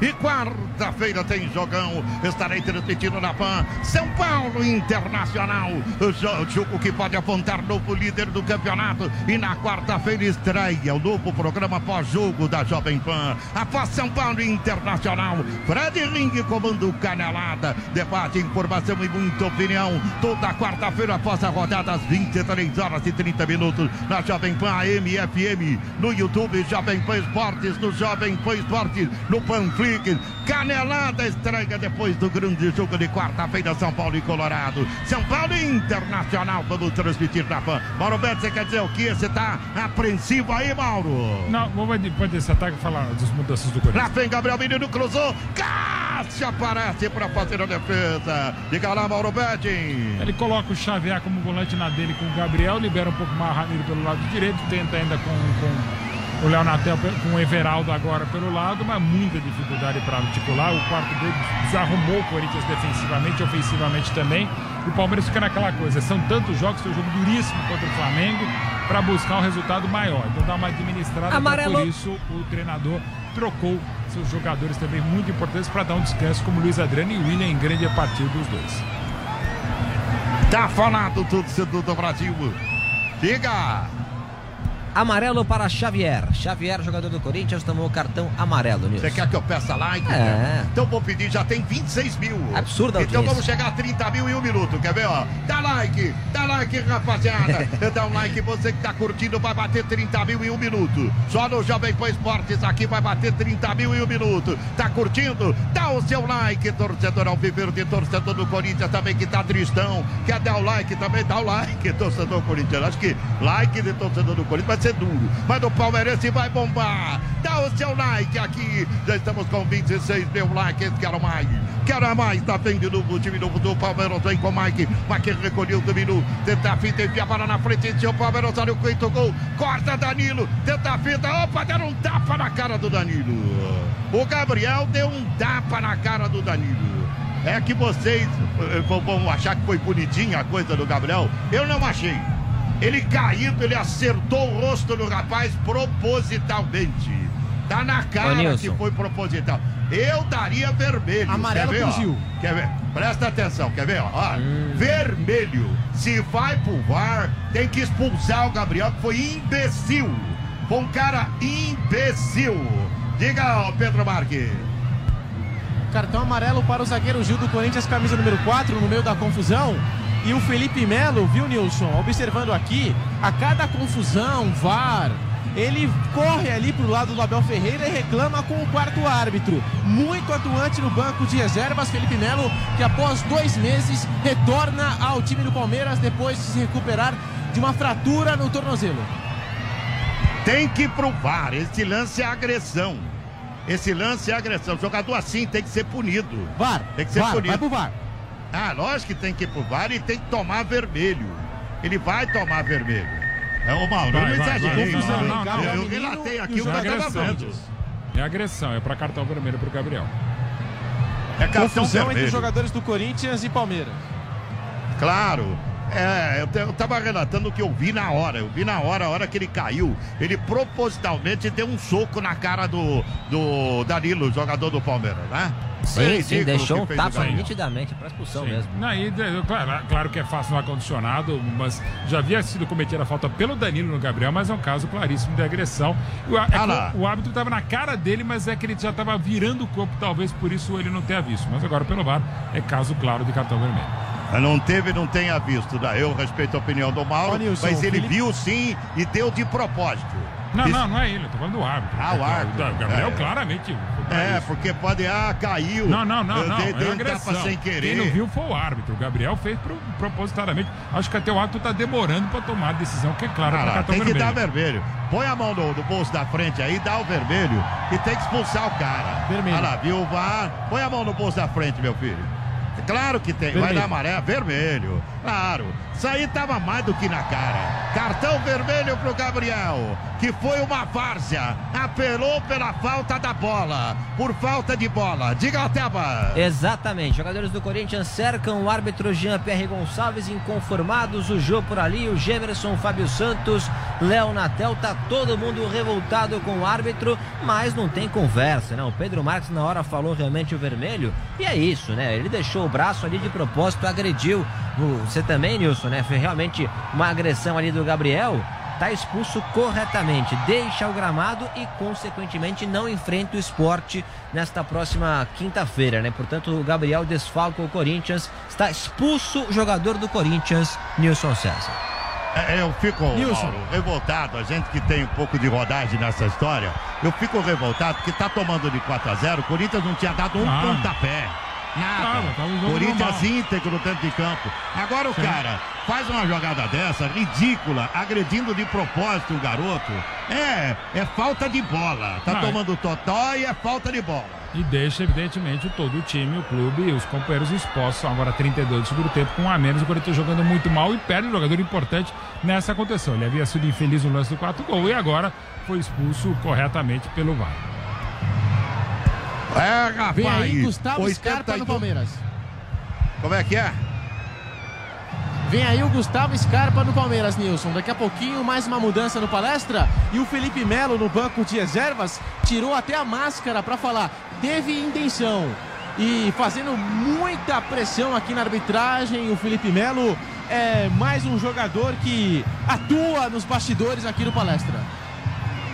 E quarta-feira tem jogão. Estarei transmitindo na PAN. São Paulo Internacional. O jo- jogo que pode apontar novo líder do campeonato. E na quarta-feira estreia o novo programa pós-jogo da Jovem Pan. Após São Paulo Internacional. Fred Ring comando Canelada. Debate, informação e muita opinião. Toda quarta-feira após a rodada às 23 horas e 30 minutos. Na Jovem Pan AM FM. No YouTube Jovem Pan Esportes. No Jovem Pan Esportes. No Panflix. Canelada estreia depois do grande jogo de quarta-feira. São Paulo e Colorado. São Paulo Internacional. Vamos transmitir na Pan. Mauro Beto, você quer dizer o que? Você tá apreensivo aí, Mauro? Não, vamos depois desse ataque falar das mudanças do Corinthians. Lá vem Gabriel Menino, cruzou. Cássio aparece para fazer a defesa. Diga lá, Mauro Betti. Ele coloca o Xavier como volante na dele com o Gabriel, libera um pouco mais o Ramiro pelo lado direito, tenta ainda com, com o Léo Natel, pe- com o Everaldo agora pelo lado, mas muita dificuldade para articular. O quarto gol desarrumou o Corinthians defensivamente, ofensivamente também. O Palmeiras fica naquela coisa, são tantos jogos, foi um jogo duríssimo contra o Flamengo, para buscar um resultado maior. Então dá uma administrada, então Amarelo. por isso o treinador trocou seus jogadores também muito importantes para dar um descanso, como Luiz Adriano e William em grande partida dos dois. Tá falado, torcedor do Brasil. Diga! Amarelo para Xavier. Xavier, jogador do Corinthians, tomou cartão amarelo, Nilson. Você quer que eu peça like? É. Então vou pedir, já tem 26 mil. Absurda Então vamos chegar a 30 mil em um minuto, quer ver, ó? Dá like, dá like, rapaziada. dá um like, você que tá curtindo vai bater 30 mil em um minuto. Só no Jovem Pan Esportes aqui vai bater 30 mil em um minuto. Tá curtindo? Dá o seu like, torcedor ao viver de torcedor do Corinthians também que tá tristão. Quer dar o like também? Dá o like, torcedor corintiano. Acho que like de torcedor do Corinthians vai ser duro. Mas o Palmeirense vai bombar. Dá o seu like aqui. Já estamos com 26 mil likes. Quero mais. Quero mais. Tá bem de novo o time novo do Palmeiras. Vem com o Mike. Mike recolheu, dominou. Tenta a fita, envia a bola na frente. Seu Palmeiras, olha o quinto gol. Corta Danilo. Tenta a fita. Opa, deram um tapa na cara do Danilo. O Gabriel deu um tapa na cara do Danilo. É que vocês eh, vão- vão achar que foi bonitinha a coisa do Gabriel. Eu não achei. Ele caído, ele acertou o rosto no rapaz propositalmente. Tá na cara que foi proposital. Eu daria vermelho. Amarelo quer ver, pro ó? Gil. Quer ver? Presta atenção, quer ver? ó? Ó, Hum. Vermelho. Se vai pro VAR, tem que expulsar o Gabriel, que foi imbecil. Foi um cara imbecil. Diga, ó, Pedro Marques. Cartão amarelo para o zagueiro Gil do Corinthians, camisa número 4, no meio da confusão. E o Felipe Melo, viu, Nilson? Observando aqui, a cada confusão, VAR, ele corre ali pro lado do Abel Ferreira e reclama com o quarto árbitro. Muito atuante no banco de reservas, Felipe Melo, que após dois meses retorna ao time do Palmeiras depois de se recuperar de uma fratura no tornozelo. Tem que provar. Esse lance é agressão. Esse lance é agressão. Jogador assim tem que ser punido. VAR, Tem que ser VAR, punido. vai pro VAR. Ah, lógico que tem que ir pro VAR e tem que tomar vermelho. Ele vai tomar vermelho. É o Mauro, eu Vai, não vai, exagerei. vai, vai, Mauro. não, não, não. Eu relatei aqui o que eu tava agressão. vendo. É agressão, é para cartão vermelho pro Gabriel. É cartão Confusão entre vermelho. os jogadores do Corinthians e Palmeiras. Claro. É, eu, te- eu tava relatando o que eu vi na hora. Eu vi na hora, a hora que ele caiu, ele propositalmente deu um soco na cara do, do Danilo, jogador do Palmeiras, né? Sim, sim, deixou um tapa nitidamente para expulsão Sim. mesmo. Não, e, de- claro, claro que é fácil no ar-condicionado, mas já havia sido cometida a falta pelo Danilo no Gabriel, mas é um caso claríssimo de agressão. O, é Ah o árbitro estava na cara dele, mas é que ele já estava virando o corpo, talvez por isso ele não tenha visto. Mas agora, pelo VAR, é caso claro de cartão vermelho. Mas Não teve, não tenha visto. né? Eu respeito a opinião do Mauro, Nilson, mas ele Felipe- viu sim e deu de propósito. Não, Isso- não, não é ele, eu tô falando do árbitro. Ah, o árbitro. O Gabriel É. claramente. É, porque pode, ah, caiu. Não, não, não, não. dei, é dei agressão. sem querer. Quem não viu foi o árbitro. O Gabriel fez pro, propositadamente. Acho que até o árbitro tá demorando para tomar a decisão, que é claro, Ah para lá, cartão tem que vermelho. dar vermelho. Põe a mão no, no bolso da frente aí, dá o vermelho e tem que expulsar o cara. Vermelho. Olha lá, viu o VAR? Põe a mão no bolso da frente, meu filho. Claro que tem, vai Vermelho. dar amarelo, vermelho. Claro, isso aí tava mais do que na cara. Cartão vermelho pro Gabriel, que foi uma várzea. Apelou pela falta da bola, por falta de bola. Diga, Teba. Exatamente. Jogadores do Corinthians cercam o árbitro Jean-Pierre Gonçalves, inconformados. O Jô por ali, o Gemerson, Fábio Santos, Léo Natel. Tá todo mundo revoltado com o árbitro, mas não tem conversa, né? O Pedro Marques na hora falou realmente o vermelho. E é isso, né? Ele deixou o braço ali de propósito, agrediu. O- Você também, Nilson, né? Foi realmente uma agressão ali do Gabriel. Tá expulso corretamente, deixa o gramado e, consequentemente, não enfrenta o esporte nesta próxima quinta-feira, né? Portanto, o Gabriel desfalca o Corinthians, está expulso o jogador do Corinthians, Nilson César. É, eu fico, Nilson. Mauro, revoltado. A gente que tem um pouco de rodagem nessa história, eu fico revoltado porque tá tomando de 4 a 0 O Corinthians não tinha dado um Ah. pontapé. Nada. Corinthians íntegro dentro de campo. Agora o cara faz uma jogada dessa, ridícula, agredindo de propósito o garoto. É, é falta de bola. Tá Não, é- tomando totó e é falta de bola. E deixa, evidentemente, todo o time, o clube e os companheiros expostos. São agora 32 do segundo tempo, com um a menos. O Corinthians jogando muito mal e perde um jogador importante nessa condição. Ele havia sido infeliz no lance do 4 gol e agora foi expulso corretamente pelo VAR. É, rapaz. Vem aí Gustavo 82. Scarpa no Palmeiras. Como é que é? Vem aí o Gustavo Scarpa no Palmeiras, Nilson. Daqui a pouquinho mais uma mudança no palestra. E o Felipe Melo no banco de reservas tirou até a máscara para falar. Teve intenção. E fazendo muita pressão aqui na arbitragem, o Felipe Melo é mais um jogador que atua nos bastidores aqui no palestra.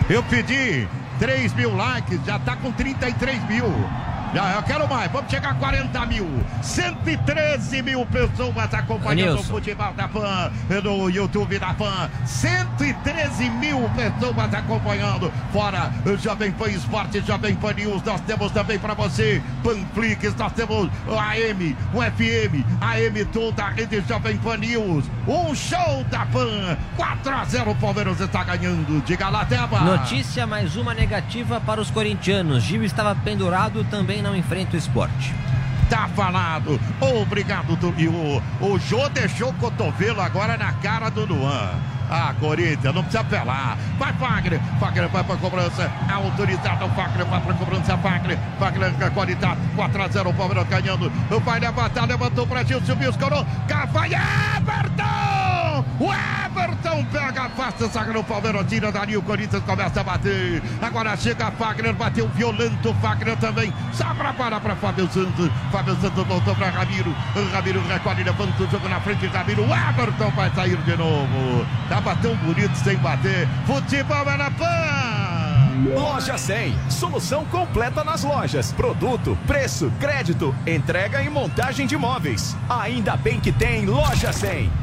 Eu pedi 3 mil likes, já tá com 33 mil. Já, eu quero mais, vamos chegar a 40 mil. 113 mil pessoas acompanhando o Nilson. futebol da PAN, no YouTube da PAN. 113 mil pessoas acompanhando. Fora o Jovem Pan Esporte, Jovem Pan News. Nós temos também para você Panflix, nós temos o AM, o FM, AM toda a rede Jovem Pan News. Um show da PAN. 4 a 0 o Palmeiras está ganhando. Diga lá, Teba. Notícia mais uma negativa para os corintianos. Gil estava pendurado, também não enfrenta o esporte. Tá falado. Obrigado, Tulinho. O Jô deixou o cotovelo agora na cara do Luan. Ah, Corinthians, não precisa apelar. Vai, Fagner. Fagner vai pra cobrança. Autorizado. Fagner vai pra cobrança. Fagner. Fagner com a qualidade. 4x0. O Palmeiras ganhando. Vai levantar. Levantou pra Gil. Subiu, escorou. Vai Everton! O Everton pega, afasta, saca no Palmeiras. Tira dali. O Corinthians começa a bater. Agora chega Fagner. Bateu violento. Fagner também. Sobra para pra Fábio Santos. Fábio Santos voltou pra Ramiro. Ramiro recolhe. Levanta o jogo na frente. Ramiro. O Everton vai sair de novo. Tava tão bonito sem bater. Futebol é na PAN! Loja 100. Solução completa nas lojas. Produto, preço, crédito, entrega e montagem de móveis. Ainda bem que tem Loja 100.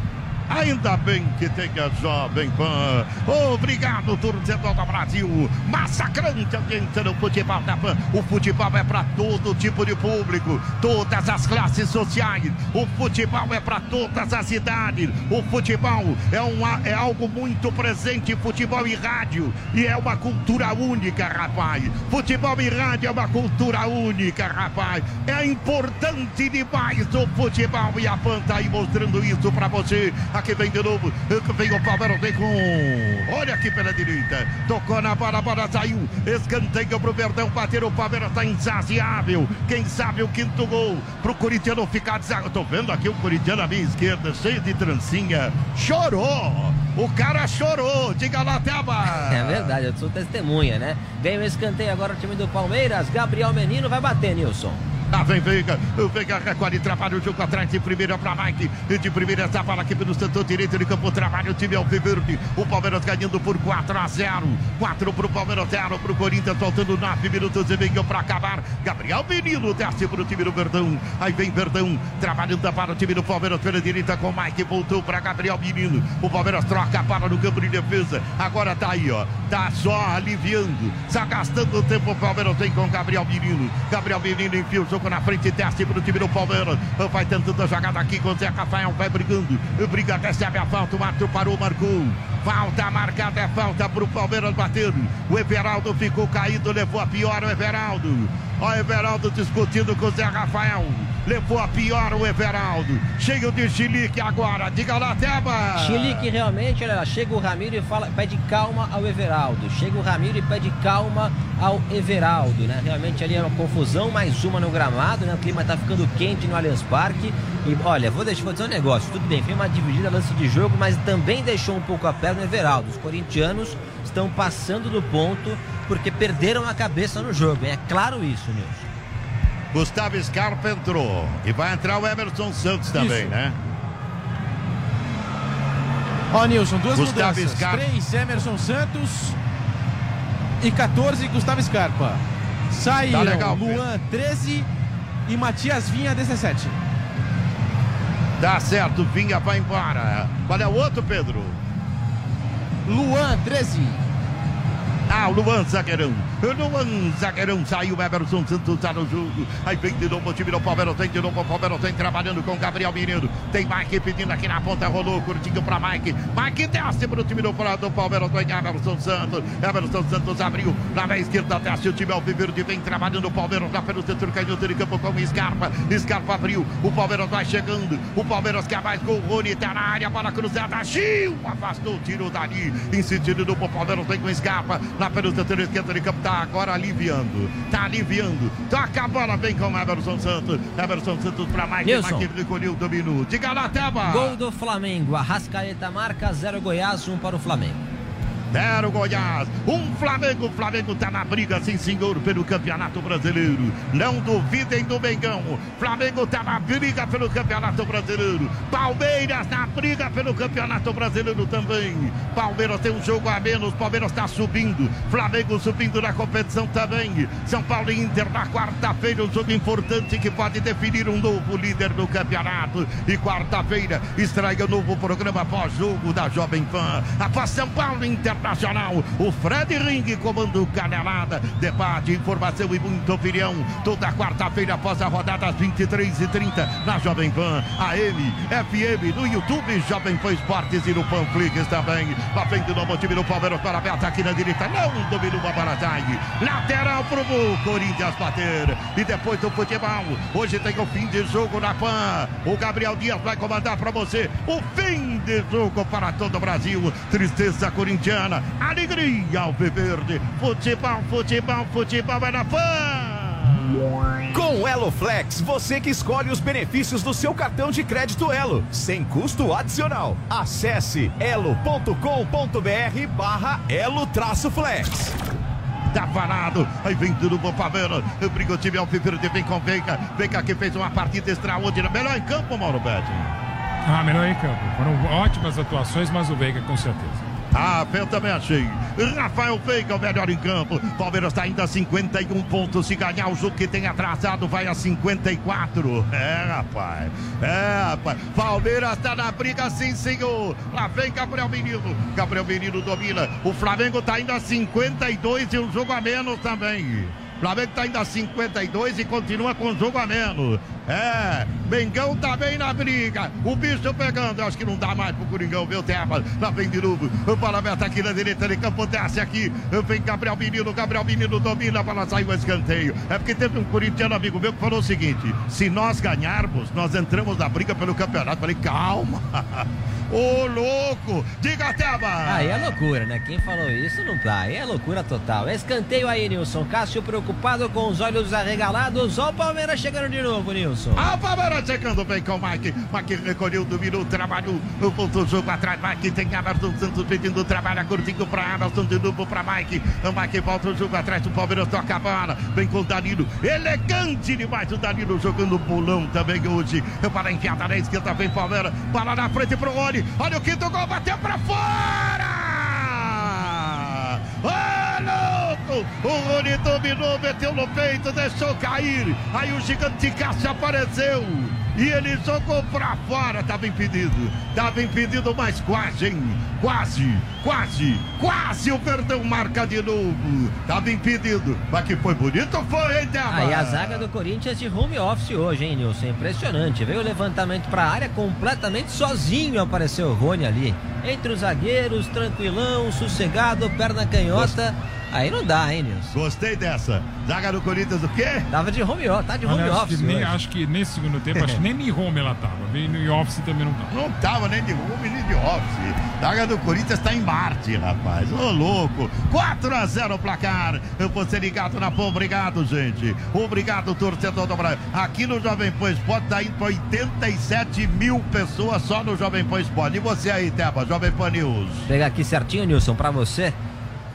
Ainda bem que tem a Jovem Pan. Obrigado, torcedor do Brasil. Massacrante audiência no futebol da Pan. O futebol é para todo tipo de público, todas as classes sociais. O futebol é para todas as idades. O futebol é, um, é algo muito presente. Futebol e rádio. E é uma cultura única, rapaz. Futebol e rádio é uma cultura única, rapaz. É importante demais o futebol. E a Pan tá aí mostrando isso para você. Aqui vem de novo. Vem o Palmeiras, vem com. Olha aqui pela direita. Tocou na bola, a bola saiu. Escanteio pro Verdão bater. O Palmeiras tá insaciável. Quem sabe o quinto gol pro não ficar desagradável. Tô vendo aqui o Corinthians à minha esquerda, cheio de trancinha. Chorou. O cara chorou. Diga lá, Teba. É verdade, eu sou testemunha, né? Vem o escanteio agora o time do Palmeiras. Gabriel Menino vai bater, Nilson. Lá vem Veiga, o Veiga recolhe, trabalha o jogo atrás de primeira para Mike, e de primeira essa bola aqui pelo setor direito de campo, trabalha o time Alviverde, o Palmeiras ganhando por 4 a 0, 4 pro Palmeiras, 0 pro Corinthians, faltando 9 minutos e meio para acabar, Gabriel Menino desce pro time do Verdão, aí vem Verdão, trabalhando para o time do Palmeiras pela direita com Mike, voltou para Gabriel Menino, o Palmeiras troca a bola no campo de defesa, agora tá aí ó, tá só aliviando, está gastando o tempo, o Palmeiras tem com Gabriel Menino, Gabriel Menino enfia o jogo na frente, desce pro time do Palmeiras. Vai tentando a jogada aqui com o Zé Rafael, vai brigando. Briga, recebe a falta, o Arthur parou, marcou. Falta marcada, é falta pro Palmeiras bater. O Everaldo ficou caído, levou a pior o Everaldo. Ó, o Everaldo discutindo com o Zé Rafael. Levou a pior o Everaldo. Cheio de chilique agora. Diga lá, Teba. Chilique realmente, olha, chega o Ramiro e fala, pede calma ao Everaldo. Chega o Ramiro e pede calma ao Everaldo, né? Realmente ali é uma confusão, mais uma no gramado, né? O clima tá ficando quente no Allianz Parque. E olha, vou deixar vou dizer um negócio, tudo bem, foi uma dividida lance de jogo, mas também deixou um pouco a pé no Everaldo. Os corintianos estão passando do ponto porque perderam a cabeça no jogo. É claro isso, Nilson. Gustavo Scarpa entrou. E vai entrar o Emerson Santos também, Isso. né? Ó, Nilson, duas Gustavo mudanças. Scarpa. 3, Emerson Santos e 14, Gustavo Scarpa. Saíram Tá legal, Luan, 13 e Matias Vinha, 17. Tá certo, Vinha vai embora. Qual é o outro, Pedro? Luan, 13. Ah, Luan Zagueirão. O Luan Zagueirão saiu, o Everson Santos tá no jogo. Aí vem de novo o time do Palmeiras, tem de novo o Palmeiras, tem trabalhando com o Gabriel Mineiro. Tem Mike pedindo aqui na ponta, rolou curtinho pra Mike. Mike desce pro time do, do Palmeiras, vem Everson Santos. Everson Santos abriu na esquerda, desce o time Alviverde, vem trabalhando o Palmeiras lá pelo centro, canhoto de campo com o Scarpa. Scarpa abriu, o Palmeiras vai chegando. O Palmeiras quer mais gol, Rony tá na área, bola cruzada, Gil afastou, tirou dali. Insistindo no Palmeiras, vem com o Scarpa lá pelo centro esquerdo de campo, tá tá agora aliviando. Tá aliviando. Toca a bola bem com o Emerson Santos. Emerson Santos pra Mike. Nilson. Mike recolheu o domínio. Diga lá, Teba. Gol do Flamengo. Arrascaeta marca 0 Goiás, 1 para o Flamengo. Zero Goiás. Um Flamengo. Flamengo tá na briga, sim senhor, pelo Campeonato Brasileiro. Não duvidem do Mengão. Flamengo tá na briga pelo Campeonato Brasileiro. Palmeiras na briga pelo Campeonato Brasileiro também. Palmeiras tem um jogo a menos. Palmeiras tá subindo. Flamengo subindo na competição também. São Paulo e Inter na quarta-feira. Um jogo importante que pode definir um novo líder do campeonato. E quarta-feira estreia o novo programa pós-jogo da Jovem Pan. Após São Paulo Internacional. O Fred Ring comando Canelada. Debate, informação e muita opinião. Toda quarta-feira após a rodada às 23h30 na Jovem Pan. AM, FM, no YouTube, Jovem Pan Esportes e no Panflix também. Lá frente do time do Palmeiras para a aqui na direita. Não dominou a Baratag. Lateral pro Corinthians bater. E depois do futebol, hoje tem o fim de jogo na Pan. O Gabriel Dias vai comandar para você o fim de jogo para todo o Brasil. Tristeza corintiana, alegria ao verde. Futebol, futebol, futebol é na Pan. Com o Elo Flex, você que escolhe os benefícios do seu cartão de crédito Elo, sem custo adicional. Acesse elo.com.br barra Elo traço Flex. Tá parado, aí vem tudo bom Palmeiras, briga o time ao Verde, vem com Veiga, Veiga que fez uma partida extraordinária, melhor em campo, Mauro Betti. Ah, melhor em campo. Foram ótimas atuações, mas o Veiga com certeza. Ah, eu também achei. Rafael Veiga, o melhor em campo. Palmeiras está ainda a 51 pontos. Se ganhar o jogo que tem atrasado, vai a 54. É, rapaz. É, rapaz. Palmeiras está na briga, sim, senhor. Lá vem Gabriel Menino. Gabriel Menino domina. O Flamengo está ainda a 52 e um jogo a menos também. Flamengo está ainda a 52 e continua com jogo a menos. É, Mengão tá bem na briga. O bicho pegando. Eu acho que não dá mais pro Coringão, meu tema. Lá vem de novo. O Palameta aqui na direita de campo. Desce aqui. Vem Gabriel Menino. Gabriel Menino domina. A bola sai o escanteio. É porque teve um corintiano amigo meu que falou o seguinte: se nós ganharmos, nós entramos na briga pelo campeonato. Falei, calma. Ô, louco! Diga, Teba! Aí é loucura, né? Quem falou isso não tá. Aí é loucura total. Escanteio aí, Nilson. Cássio preocupado com os olhos arregalados. Ó o Palmeiras chegando de novo, Nilson. Ah, o Palmeiras chegando bem com o Mike. Mike recolheu, dominou, trabalhou. Voltou o jogo atrás. Mike tem Emerson Santos pedindo trabalho. Curtinho pra Emerson, de novo pra Mike. O Mike volta o jogo atrás. O Palmeiras toca a bola. Vem com o Danilo. Elegante demais o Danilo jogando bolão também hoje. Para enfiada na esquerda, vem Palmeiras. Bola na frente pro Rony. Olha o quinto gol, bateu pra fora! Louco! O Rony dominou, meteu no peito, deixou cair. Aí o gigante Cássio apareceu. E ele jogou pra fora, tava impedido. Tava impedido, mas quase, hein? Quase, quase, quase o Verdão marca de novo. Tava impedido. Mas que foi bonito, foi, hein, Deba? Aí a zaga do Corinthians de home office hoje, hein, Nilson? Impressionante. Veio o levantamento pra área completamente sozinho. Apareceu o Rony ali. Entre os zagueiros, tranquilão, sossegado, perna canhota. Aí não dá, hein, Nilson? Gostei dessa. Zaga do Corinthians o quê? Tava de home office, tá de home Olha, acho, office. que nem, acho que nesse segundo tempo, acho que nem em home ela tava. Bem no office também não tava. Não tava nem de home nem de office. Zaga do Corinthians tá em Marte, rapaz. Ô, louco. 4 a 0 o placar. Eu vou ser ligado na pão. Obrigado, gente. Obrigado, torcedor do Brasil. Aqui no Jovem Pan Esporte tá indo pra 87 mil pessoas só no Jovem Pan Esporte. E você aí, Teba? Jovem Pan News. Pegar aqui certinho, Nilson, pra você.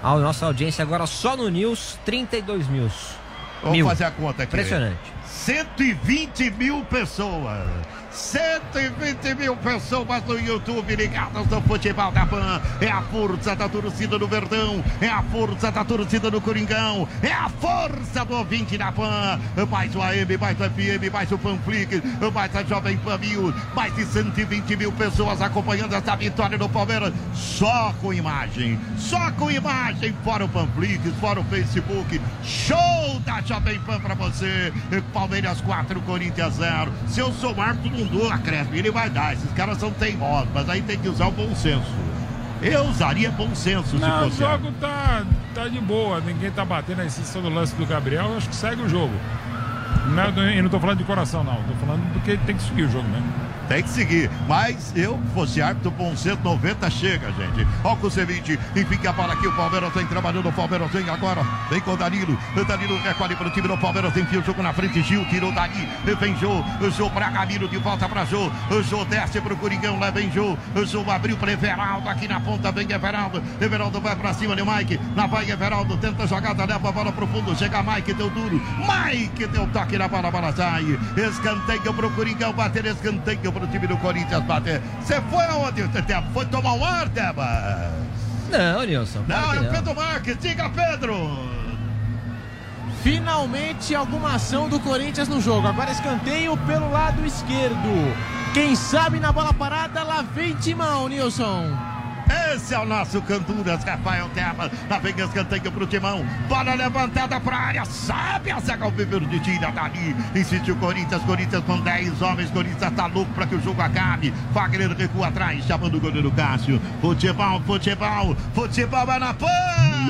A nossa audiência agora só no News, 32 mil. Vamos mil. fazer a conta aqui. Impressionante. 120 mil pessoas. 120 mil pessoas no YouTube ligadas no futebol da Pan. É a força da torcida do Verdão. É a força da torcida do Coringão. É a força do ouvinte da Pan. Mais o AM, mais o FM, mais o Panflix, mais a Jovem Pan Mil. Mais de 120 mil pessoas acompanhando essa vitória do Palmeiras. Só com imagem. Só com imagem. Fora o Panflix, fora o Facebook. Show da Jovem Pan pra você. Palmeiras 4, Corinthians 0. Se eu somar, tu não dou acréscimo. Ele vai dar. Esses caras são teimosos, mas aí tem que usar o bom senso. Eu usaria bom senso Não, o se fosse. jogo tá, tá de boa. Ninguém tá batendo a insistência do lance do Gabriel. Eu acho que segue o jogo. Não, é- eu não tô falando de coração, não. Tô falando porque tem que seguir o jogo mesmo. Tem que seguir. Mas eu, fosse árbitro, com 190 chega, gente. Ó o Kusevich, enfim, que a bola aqui, o Palmeiras vem trabalhando, o Palmeiras vem agora, vem com o Danilo. O Danilo recolhe para o time do Palmeiras, tem fio, jogo na frente, Gil, tirou Dani, vem Jô, o Jô pra Camilo, de volta pra Jô, o Jô desce pro Coringão, lá vem Jô, o Jô abriu para Everaldo, aqui na ponta vem Everaldo, Everaldo vai pra cima de Mike, lá vai Everaldo, tenta a jogada, leva a bola pro fundo, chega Mike, deu duro, Mike deu toque na bola, bola sai, escanteio pro Coringão, bater escanteio pro time do Corinthians, bater. Você foi aonde, Tete? Foi tomar um ar, Tebas? Não, Nilson. Não, é o Pedro Marques, diga Pedro! Finalmente alguma ação do Corinthians no jogo. Agora escanteio pelo lado esquerdo. Quem sabe na bola parada, lá vem Timão, Nilson. Esse é o nosso Canturas, Rafael Terra. Na vem escanteio pro Timão. Bola levantada pra área. Sabe a Zaga Alviverde de tira dali. Insistiu o Corinthians. Corinthians com 10 homens. Corinthians tá louco pra que o jogo acabe. Wagner recua atrás, chamando o goleiro Cássio. Futebol, futebol, futebol é na PAN.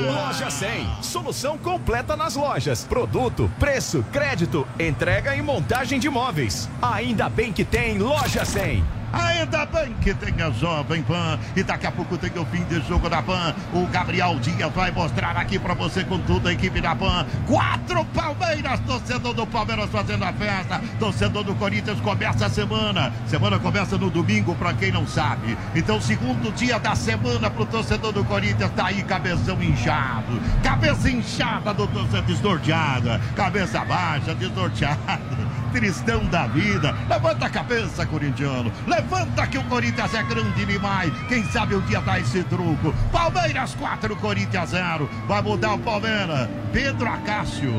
Loja 100. Solução completa nas lojas. Produto, preço, crédito, entrega e montagem de móveis. Ainda bem que tem Loja 100. Ainda bem que tem a Jovem Pan. E daqui a pouco tem o fim de jogo da Pan. O Gabriel Dias vai mostrar aqui pra você com toda a equipe da Pan. Quatro Palmeiras, torcedor do Palmeiras fazendo a festa. Torcedor do Corinthians começa a semana. Semana começa no domingo, pra quem não sabe. Então, segundo dia da semana pro torcedor do Corinthians, tá aí cabeção inchado. Cabeça inchada do torcedor desnorteada. Cabeça baixa, desnorteada tristão da vida. Levanta a cabeça, corintiano. Levanta que o Corinthians é grande demais. Quem sabe o dia dá esse truco. Palmeiras 4, Corinthians 0. Vai mudar o Palmeiras. Pedro Acácio.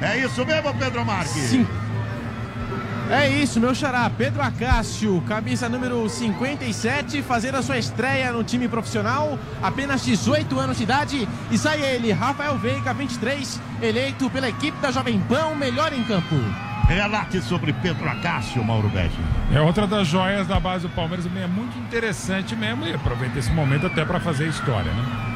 É isso mesmo, Pedro Marques? Sim. É isso, meu xará. Pedro Acácio, camisa número 57, fazendo a sua estreia no time profissional, apenas 18 anos de idade. E sai ele, Rafael Veiga, 23, eleito pela equipe da Jovem Pan, melhor em campo. Relate sobre Pedro Acácio, Mauro Betti. É outra das joias da base do Palmeiras, também é muito interessante mesmo e aproveita esse momento até para fazer história, né?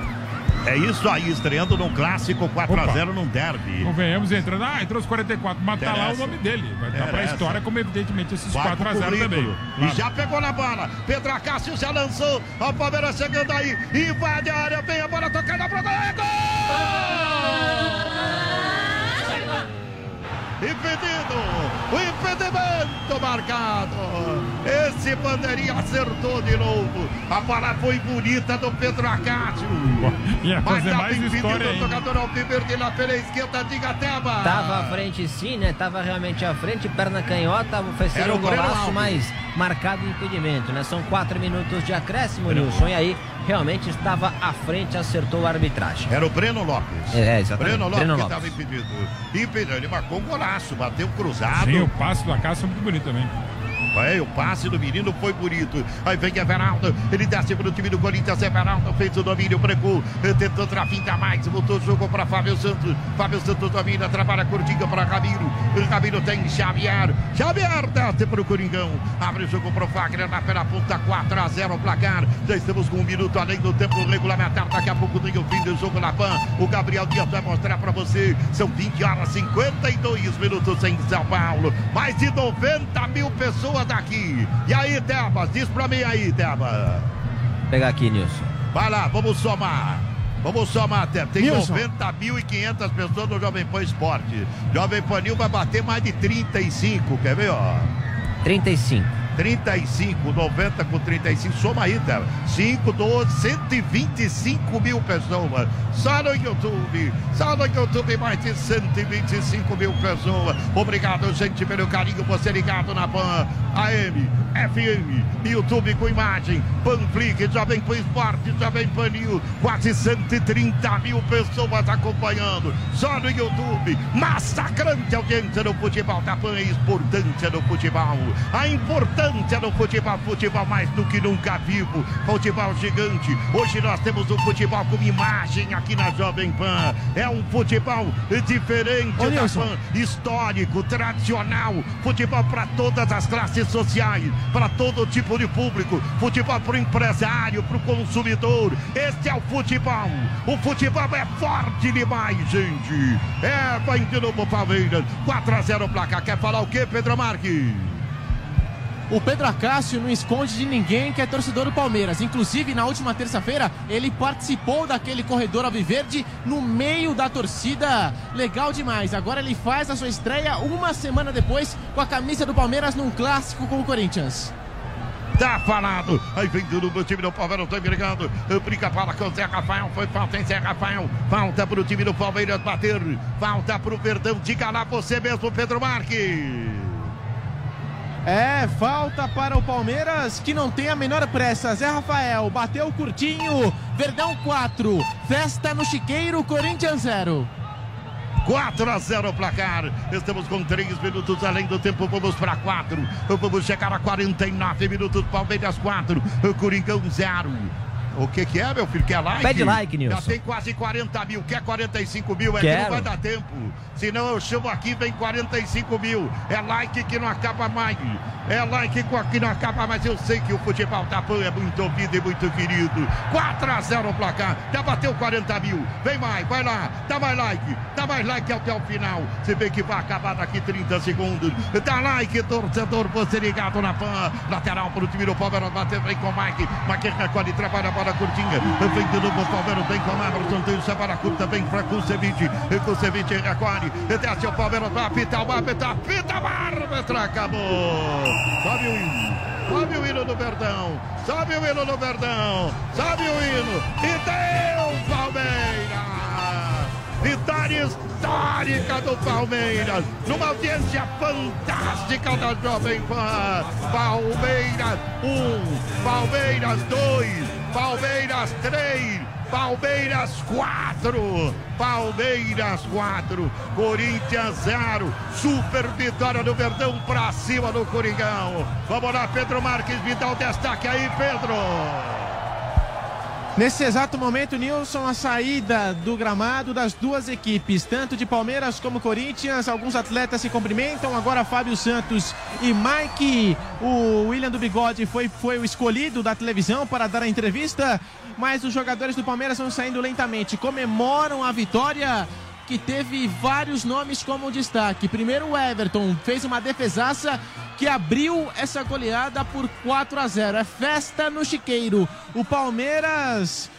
É isso aí, estreando num clássico 4x0 num derby. Convenhamos entrando, ah, entrou os 44, mas tá lá o Interessa. nome dele. Vai pra Interessa. história, como evidentemente esses Vai pro 4x0 também. Claro. E já pegou na bola. Pedro Acácio já lançou. O Palmeiras chegando aí. Invade a área. Vem a bola tocada pra gol. É gol! Impedido! O impedimento marcado! Esse bandeirinha acertou de novo. A bola foi bonita do Pedro Acácio. Ia Mas fazer tá mais impedido história o ainda. jogador Alviverde lá pela esquerda de Gateba. Tava à frente sim, né? Tava realmente à frente, perna canhota, o um golaço, mas marcado impedimento, né? São quatro minutos de acréscimo, Nilson, e aí realmente estava à frente, acertou a arbitragem. Era o Breno Lopes. É, exatamente. Breno Lopes Breno que Lopes. estava impedido. Impedido. Ele marcou um golaço, bateu cruzado. Sim, o passe do Acácio é muito bonito também. É, o passe do menino foi bonito. Aí vem Everaldo, ele desce pro time do Corinthians. Everaldo fez o domínio, brecou, tentou trafinta mais, voltou o jogo para Fábio Santos. Fábio Santos domina, trabalha curtinho para Camilo. O Camilo tem Xavier. Xavier desce pro Coringão. Abre o jogo pro Fagner na pela ponta, 4 a 0 o placar. Já estamos com um minuto além do tempo regulamentar. Daqui a pouco tem o fim do jogo na PAN. O Gabriel Dias vai mostrar para você. São 20 horas 52 minutos em São Paulo. Mais de 90 mil pessoas aqui. E aí, Tebas? Diz pra mim aí, Tebas. Vou pegar aqui, Nilson. Vai lá, vamos somar. Vamos somar, Tebas. Tem Nilson. 90.500 pessoas no Jovem Pan Esporte. Jovem Pan Nil vai bater mais de 35, quer ver, ó? 35. 35, 90 com 35, soma aí, Tela. 5, 12, 125 mil pessoas. Só no YouTube, só no YouTube, mais de 125 mil pessoas. Obrigado, gente, pelo carinho. Você ligado na PAN, AM, FM, YouTube com imagem, Panflix, Jovem Pan Esporte, Jovem Pan News. Quase 130 mil pessoas acompanhando. Só no YouTube. Massacrante audiência no futebol da PAN, importância no futebol. A importância no futebol, futebol mais do que nunca vivo. Futebol gigante. Hoje nós temos um futebol com imagem aqui na Jovem Pan. É um futebol diferente Ô, da. PAN, histórico, tradicional. Futebol para todas as classes sociais, para todo tipo de público. Futebol para o empresário, para o consumidor. Este é o futebol. O futebol é forte demais, gente. É, vai de novo Palmeiras. 4 a 0 placar. Quer falar o quê, Pedro Marques? O Pedro Acácio não esconde de ninguém que é torcedor do Palmeiras. Inclusive, na última terça-feira, ele participou daquele corredor alviverde no meio da torcida. Legal demais. Agora ele faz a sua estreia uma semana depois com a camisa do Palmeiras num clássico com o Corinthians. Tá falado. Aí vem tudo pro time do Palmeiras, tá brigando. Brinca para com o Zé Rafael. Foi falta em Zé Rafael. Falta pro time do Palmeiras bater. Falta pro Verdão. Diga lá você mesmo, Pedro Marques. É, falta para o Palmeiras que não tem a menor pressa. Zé Rafael bateu curtinho. Verdão 4. Festa no Chiqueiro, Corinthians 0. 4 a 0 o placar. Estamos com 3 minutos além do tempo. Vamos para 4. Vamos chegar a 49 minutos. Palmeiras 4. Coringão 0. O que que é, meu filho? Quer like? Pede like, Nilson. Já tem quase 40 mil. Quer 45 mil? É que Quero. não vai dar tempo. Senão eu chamo aqui, vem 45 mil. É like que não acaba mais. É like que não acaba mais. Eu sei que o futebol da PAN é muito ouvido e muito querido. 4 a 0 o placar. Já bateu 40 mil. Vem mais, vai lá. Dá mais like. Dá mais like até o final. Você vê que vai acabar daqui 30 segundos. Dá like, torcedor. Você ligado na PAN. Lateral para o time do Palmeiras. Bateu, vem com o Mike. Mike recolhe, trabalha a bola curtinha. Vem de novo o Palmeiras. Vem com o Everton. Tem essa bola curta. Vem para Kusevich. Kusevich recolhe. Desce o Palmeiras. Vai apitar o árbitro. Apita o árbitro. Acabou. Sobe o hino. Sobe o hino do Verdão. Sobe o hino do Verdão. Sobe o hino. E deu Palmeiras. Vitória histórica do Palmeiras. Numa audiência fantástica da Jovem Pan. Palmeiras 1, um, Palmeiras 2, Palmeiras 3. Palmeiras 4, Palmeiras 4, Corinthians 0, super vitória do Verdão pra cima do Coringão. Vamos lá, Pedro Marques, me dá o destaque aí, Pedro. Nesse exato momento, Nilson, a saída do gramado das duas equipes, tanto de Palmeiras como Corinthians. Alguns atletas se cumprimentam. Agora, Fábio Santos e Mike. O William do Bigode foi, foi o escolhido da televisão para dar a entrevista. Mas os jogadores do Palmeiras vão saindo lentamente. Comemoram a vitória que teve vários nomes como destaque. Primeiro o Everton fez uma defesaça que abriu essa goleada por 4 a 0. É festa no Chiqueiro. O Palmeiras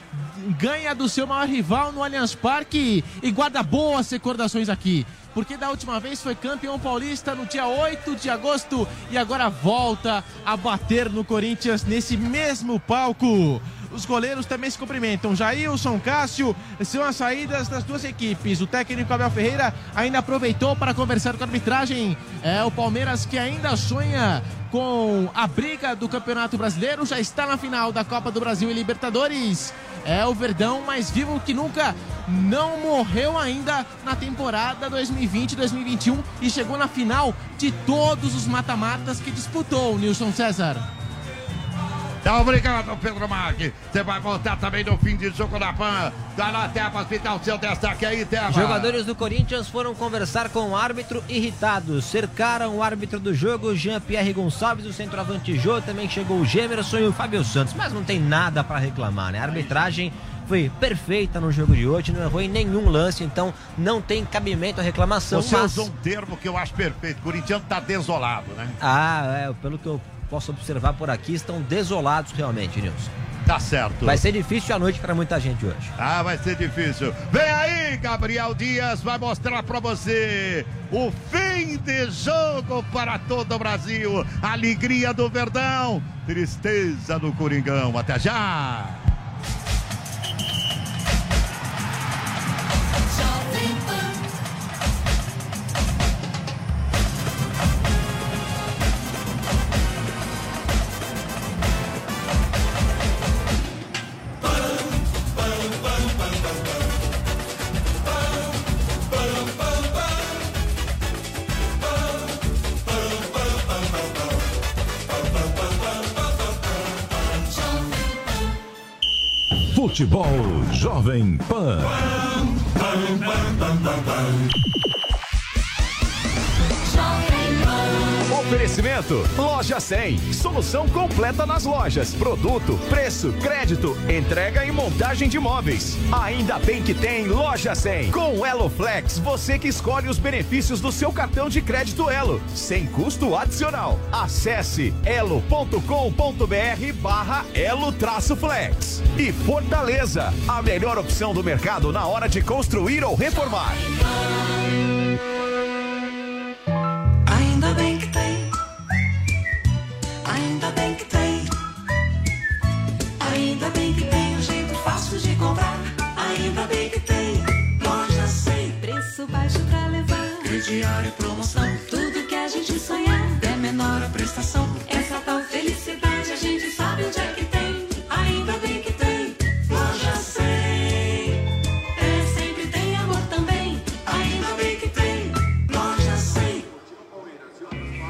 ganha do seu maior rival no Allianz Parque e guarda boas recordações aqui. Porque da última vez foi campeão paulista no dia 8 de agosto e agora volta a bater no Corinthians nesse mesmo palco. Os goleiros também se cumprimentam. Jailson, Cássio, são as saídas das duas equipes. O técnico Abel Ferreira ainda aproveitou para conversar com a arbitragem. É o Palmeiras que ainda sonha com a briga do Campeonato Brasileiro, já está na final da Copa do Brasil e Libertadores. É o Verdão mais vivo que nunca, não morreu ainda na temporada 2020-2021 e chegou na final de todos os mata-matas que disputou, Nilson César. Tá obrigado, Pedro Marques. Você vai voltar também no fim de jogo da PAN. Vai lá, dá o seu destaque aí, Tebas. Jogadores do Corinthians foram conversar com o árbitro irritados. Cercaram o árbitro do jogo, Jean-Pierre Gonçalves, o centroavante Jô. Também chegou o Gemerson e o Fábio Santos. Mas não tem nada para reclamar, né? A arbitragem foi perfeita no jogo de hoje, não errou em nenhum lance, então não tem cabimento a reclamação. Você mas... usou um termo que eu acho perfeito. O Corinthians tá desolado, né? Ah, é, pelo que eu posso observar por aqui, estão desolados realmente, Nilson. Tá certo. Vai ser difícil a noite para muita gente hoje. Ah, vai ser difícil. Vem aí, Gabriel Dias vai mostrar para você o fim de jogo para todo o Brasil. Alegria do Verdão, tristeza do Coringão. Até já. Futebol Jovem Pan. Oferecimento Loja 100. Solução completa nas lojas. Produto, preço, crédito, entrega e montagem de móveis. Ainda bem que tem Loja 100. Com o Elo Flex, você que escolhe os benefícios do seu cartão de crédito Elo, sem custo adicional. Acesse elo.com.br barra Elo traço Flex. E Fortaleza, a melhor opção do mercado na hora de construir ou reformar. Crediário e promoção. Tudo que a gente sonhar. É menor a prestação. Essa tal felicidade a gente sabe onde é que tem. Ainda bem que tem. Loja 100. É, sempre tem amor também. Ainda bem que tem. Loja 100.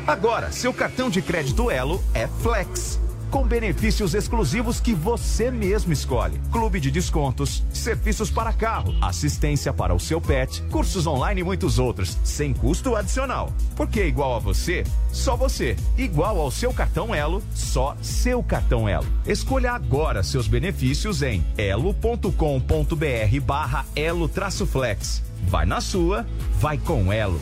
Agora, seu cartão de crédito Elo é Flex. Com benefícios exclusivos que você mesmo escolhe. Clube de descontos, serviços para carro, assistência para o seu pet, cursos online e muitos outros, sem custo adicional. Porque igual a você, só você. Igual ao seu cartão Elo, só seu cartão Elo. Escolha agora seus benefícios em elo.com.br barra elo-flex. Vai na sua, vai com Elo.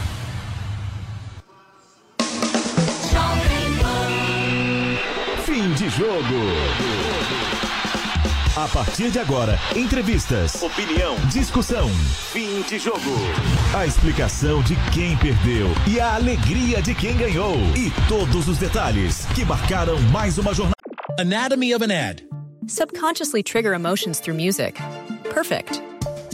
Fim de jogo. A partir de agora, entrevistas, opinião, discussão. Fim de jogo. A explicação de quem perdeu e a alegria de quem ganhou. E todos os detalhes que marcaram mais uma jornada. Anatomy of an ad. Subconsciously trigger emotions through music. Perfect.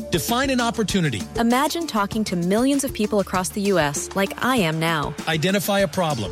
Define an opportunity. Imagine talking to millions of people across the U.S. like I am now. Identify a problem.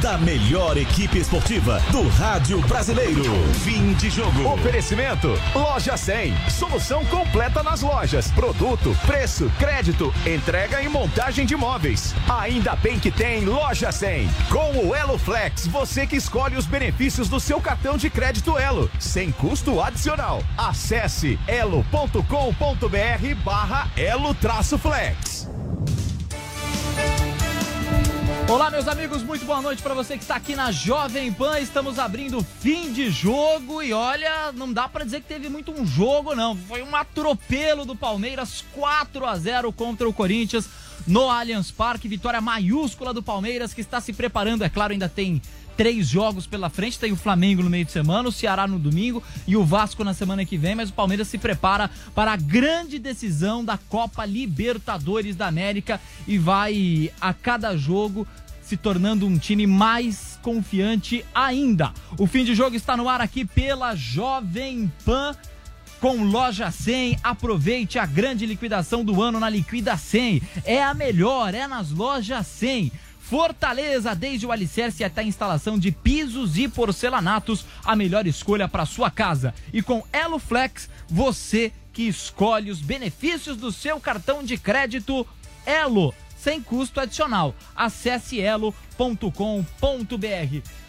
Da melhor equipe esportiva do rádio brasileiro. Fim de jogo. Oferecimento Loja 100. Solução completa nas lojas. Produto, preço, crédito, entrega e montagem de móveis. Ainda bem que tem Loja 100. Com o Elo Flex, você que escolhe os benefícios do seu cartão de crédito Elo, sem custo adicional. Acesse elo.com.br barra elo-flex. Olá, meus amigos, muito boa noite para você que está aqui na Jovem Pan. Estamos abrindo fim de jogo e olha, não dá para dizer que teve muito um jogo, não. Foi um atropelo do Palmeiras, 4 a 0 contra o Corinthians no Allianz Parque. Vitória maiúscula do Palmeiras que está se preparando, é claro, ainda tem três jogos pela frente. Tem o Flamengo no meio de semana, o Ceará no domingo e o Vasco na semana que vem. Mas o Palmeiras se prepara para a grande decisão da Copa Libertadores da América e vai a cada jogo se tornando um time mais confiante ainda. O fim de jogo está no ar aqui pela Jovem Pan com Loja 100. Aproveite a grande liquidação do ano na Liquida 100. É a melhor, é nas Lojas 100. Fortaleza, desde o alicerce até a instalação de pisos e porcelanatos, a melhor escolha para sua casa. E com Elo Flex, você que escolhe os benefícios do seu cartão de crédito Elo, sem custo adicional. Acesse elo.com.br.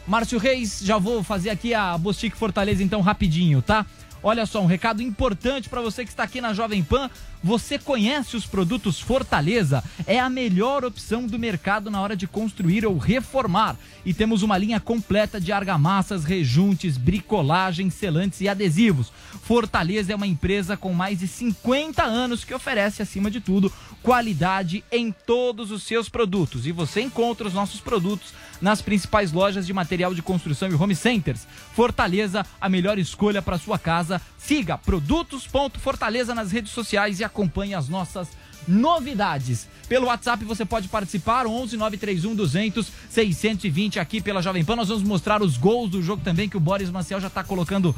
Márcio Reis, já vou fazer aqui a Bostique Fortaleza então rapidinho, tá? Olha só, um recado importante para você que está aqui na Jovem Pan. Você conhece os produtos Fortaleza? É a melhor opção do mercado na hora de construir ou reformar. E temos uma linha completa de argamassas, rejuntes, bricolagem, selantes e adesivos. Fortaleza é uma empresa com mais de 50 anos que oferece, acima de tudo, qualidade em todos os seus produtos. E você encontra os nossos produtos nas principais lojas de material de construção e home centers. Fortaleza, a melhor escolha para sua casa. Siga produtos.fortaleza nas redes sociais e acompanhe as nossas novidades. Pelo WhatsApp você pode participar, 11 931 200 620 aqui pela Jovem Pan. Nós vamos mostrar os gols do jogo também, que o Boris Maciel já está colocando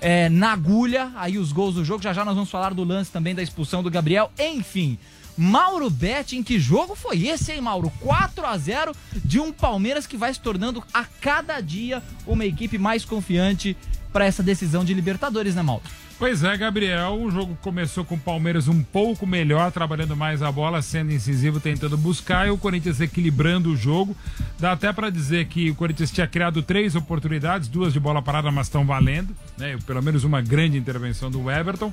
é, na agulha aí os gols do jogo. Já já nós vamos falar do lance também da expulsão do Gabriel. Enfim, Mauro Betting, que jogo foi esse, hein, Mauro? 4 a 0 de um Palmeiras que vai se tornando a cada dia uma equipe mais confiante para essa decisão de Libertadores, né, Mauro? Pois é, Gabriel, o jogo começou com o Palmeiras um pouco melhor, trabalhando mais a bola, sendo incisivo, tentando buscar, e o Corinthians equilibrando o jogo. Dá até para dizer que o Corinthians tinha criado três oportunidades, duas de bola parada, mas estão valendo, né? Pelo menos uma grande intervenção do Everton.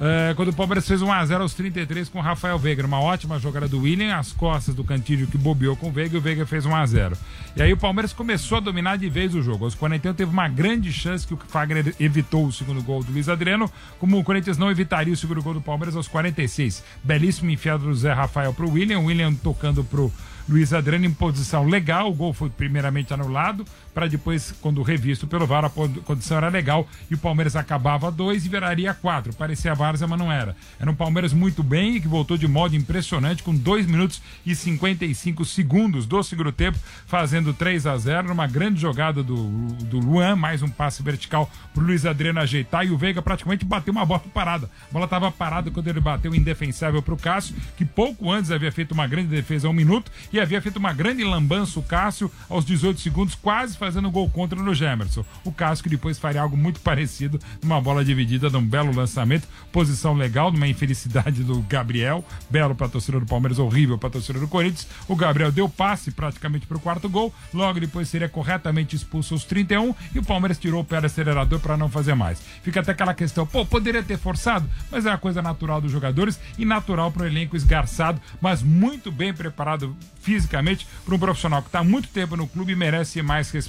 É, quando o Palmeiras fez 1x0 aos 33 com o Rafael Veiga, uma ótima jogada do William, as costas do Cantillo que bobeou com o Veiga e o Veiga fez 1x0. E aí o Palmeiras começou a dominar de vez o jogo. Aos 41 teve uma grande chance que o Fagner evitou o segundo gol do Luiz Adriano, como o Corinthians não evitaria o segundo gol do Palmeiras aos 46. Belíssimo enfiado do Zé Rafael pro William, o William tocando pro Luiz Adriano em posição legal, o gol foi primeiramente anulado, para depois, quando revisto pelo VAR, a condição era legal e o Palmeiras acabava dois e viraria quatro. Parecia várzea, mas não era. Era um Palmeiras muito bem e que voltou de modo impressionante, com 2 minutos e 55 segundos do segundo tempo, fazendo 3 a 0 numa grande jogada do, do Luan, mais um passe vertical pro Luiz Adriano ajeitar e o Veiga praticamente bateu uma bola parada. A bola estava parada quando ele bateu indefensável pro Cássio, que pouco antes havia feito uma grande defesa a um minuto e havia feito uma grande lambança o Cássio aos 18 segundos, quase fazendo gol contra no Gemerson. O que depois faria algo muito parecido numa bola dividida, num belo lançamento, posição legal, numa infelicidade do Gabriel, belo para a torcida do Palmeiras, horrível para a torcida do Corinthians. O Gabriel deu passe praticamente para o quarto gol, logo depois seria corretamente expulso aos 31 e o Palmeiras tirou o pé do acelerador para não fazer mais. Fica até aquela questão, pô, poderia ter forçado, mas é uma coisa natural dos jogadores e natural para o elenco esgarçado, mas muito bem preparado fisicamente para um profissional que está muito tempo no clube e merece mais respeito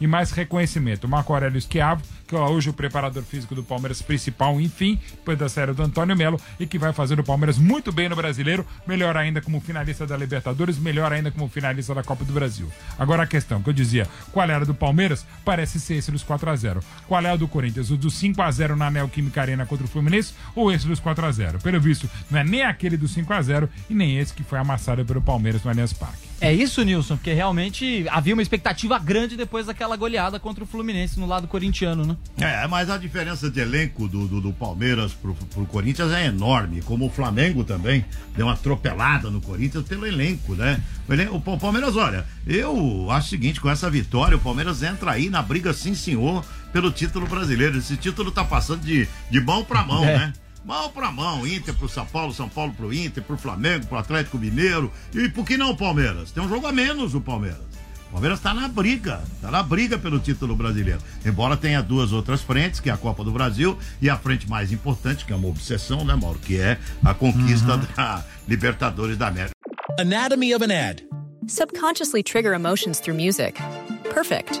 e mais reconhecimento. Marco Aurélio Schiavo, que é hoje o preparador físico do Palmeiras principal, enfim, depois da série do Antônio Melo, e que vai fazer o Palmeiras muito bem no brasileiro, melhor ainda como finalista da Libertadores, melhor ainda como finalista da Copa do Brasil. Agora a questão que eu dizia, qual era do Palmeiras? Parece ser esse dos 4 a 0 Qual é o do Corinthians? O dos 5 a 0 na Neoquímica Arena contra o Fluminense ou esse dos 4 a 0 Pelo visto, não é nem aquele do 5 a 0 e nem esse que foi amassado pelo Palmeiras no Allianz Parque. É isso, Nilson, porque realmente havia uma expectativa grande depois daquela goleada contra o Fluminense no lado corintiano, né? É, mas a diferença de elenco do, do, do Palmeiras pro, pro Corinthians é enorme, como o Flamengo também deu uma atropelada no Corinthians pelo elenco, né? O, elenco, o Palmeiras, olha, eu acho o seguinte, com essa vitória, o Palmeiras entra aí na briga, sim senhor, pelo título brasileiro. Esse título tá passando de, de mão para mão, É. né? Mão para mão, Inter pro São Paulo, São Paulo pro Inter, pro Flamengo, pro Atlético Mineiro. E por que não o Palmeiras? Tem um jogo a menos o Palmeiras. O Palmeiras está na briga, está na briga pelo título brasileiro. Embora tenha duas outras frentes, que é a Copa do Brasil e a frente mais importante, que é uma obsessão, né, Mauro? Que é a conquista da Libertadores da América. Anatomy of an ad. Subconsciously trigger emotions through music. Perfect.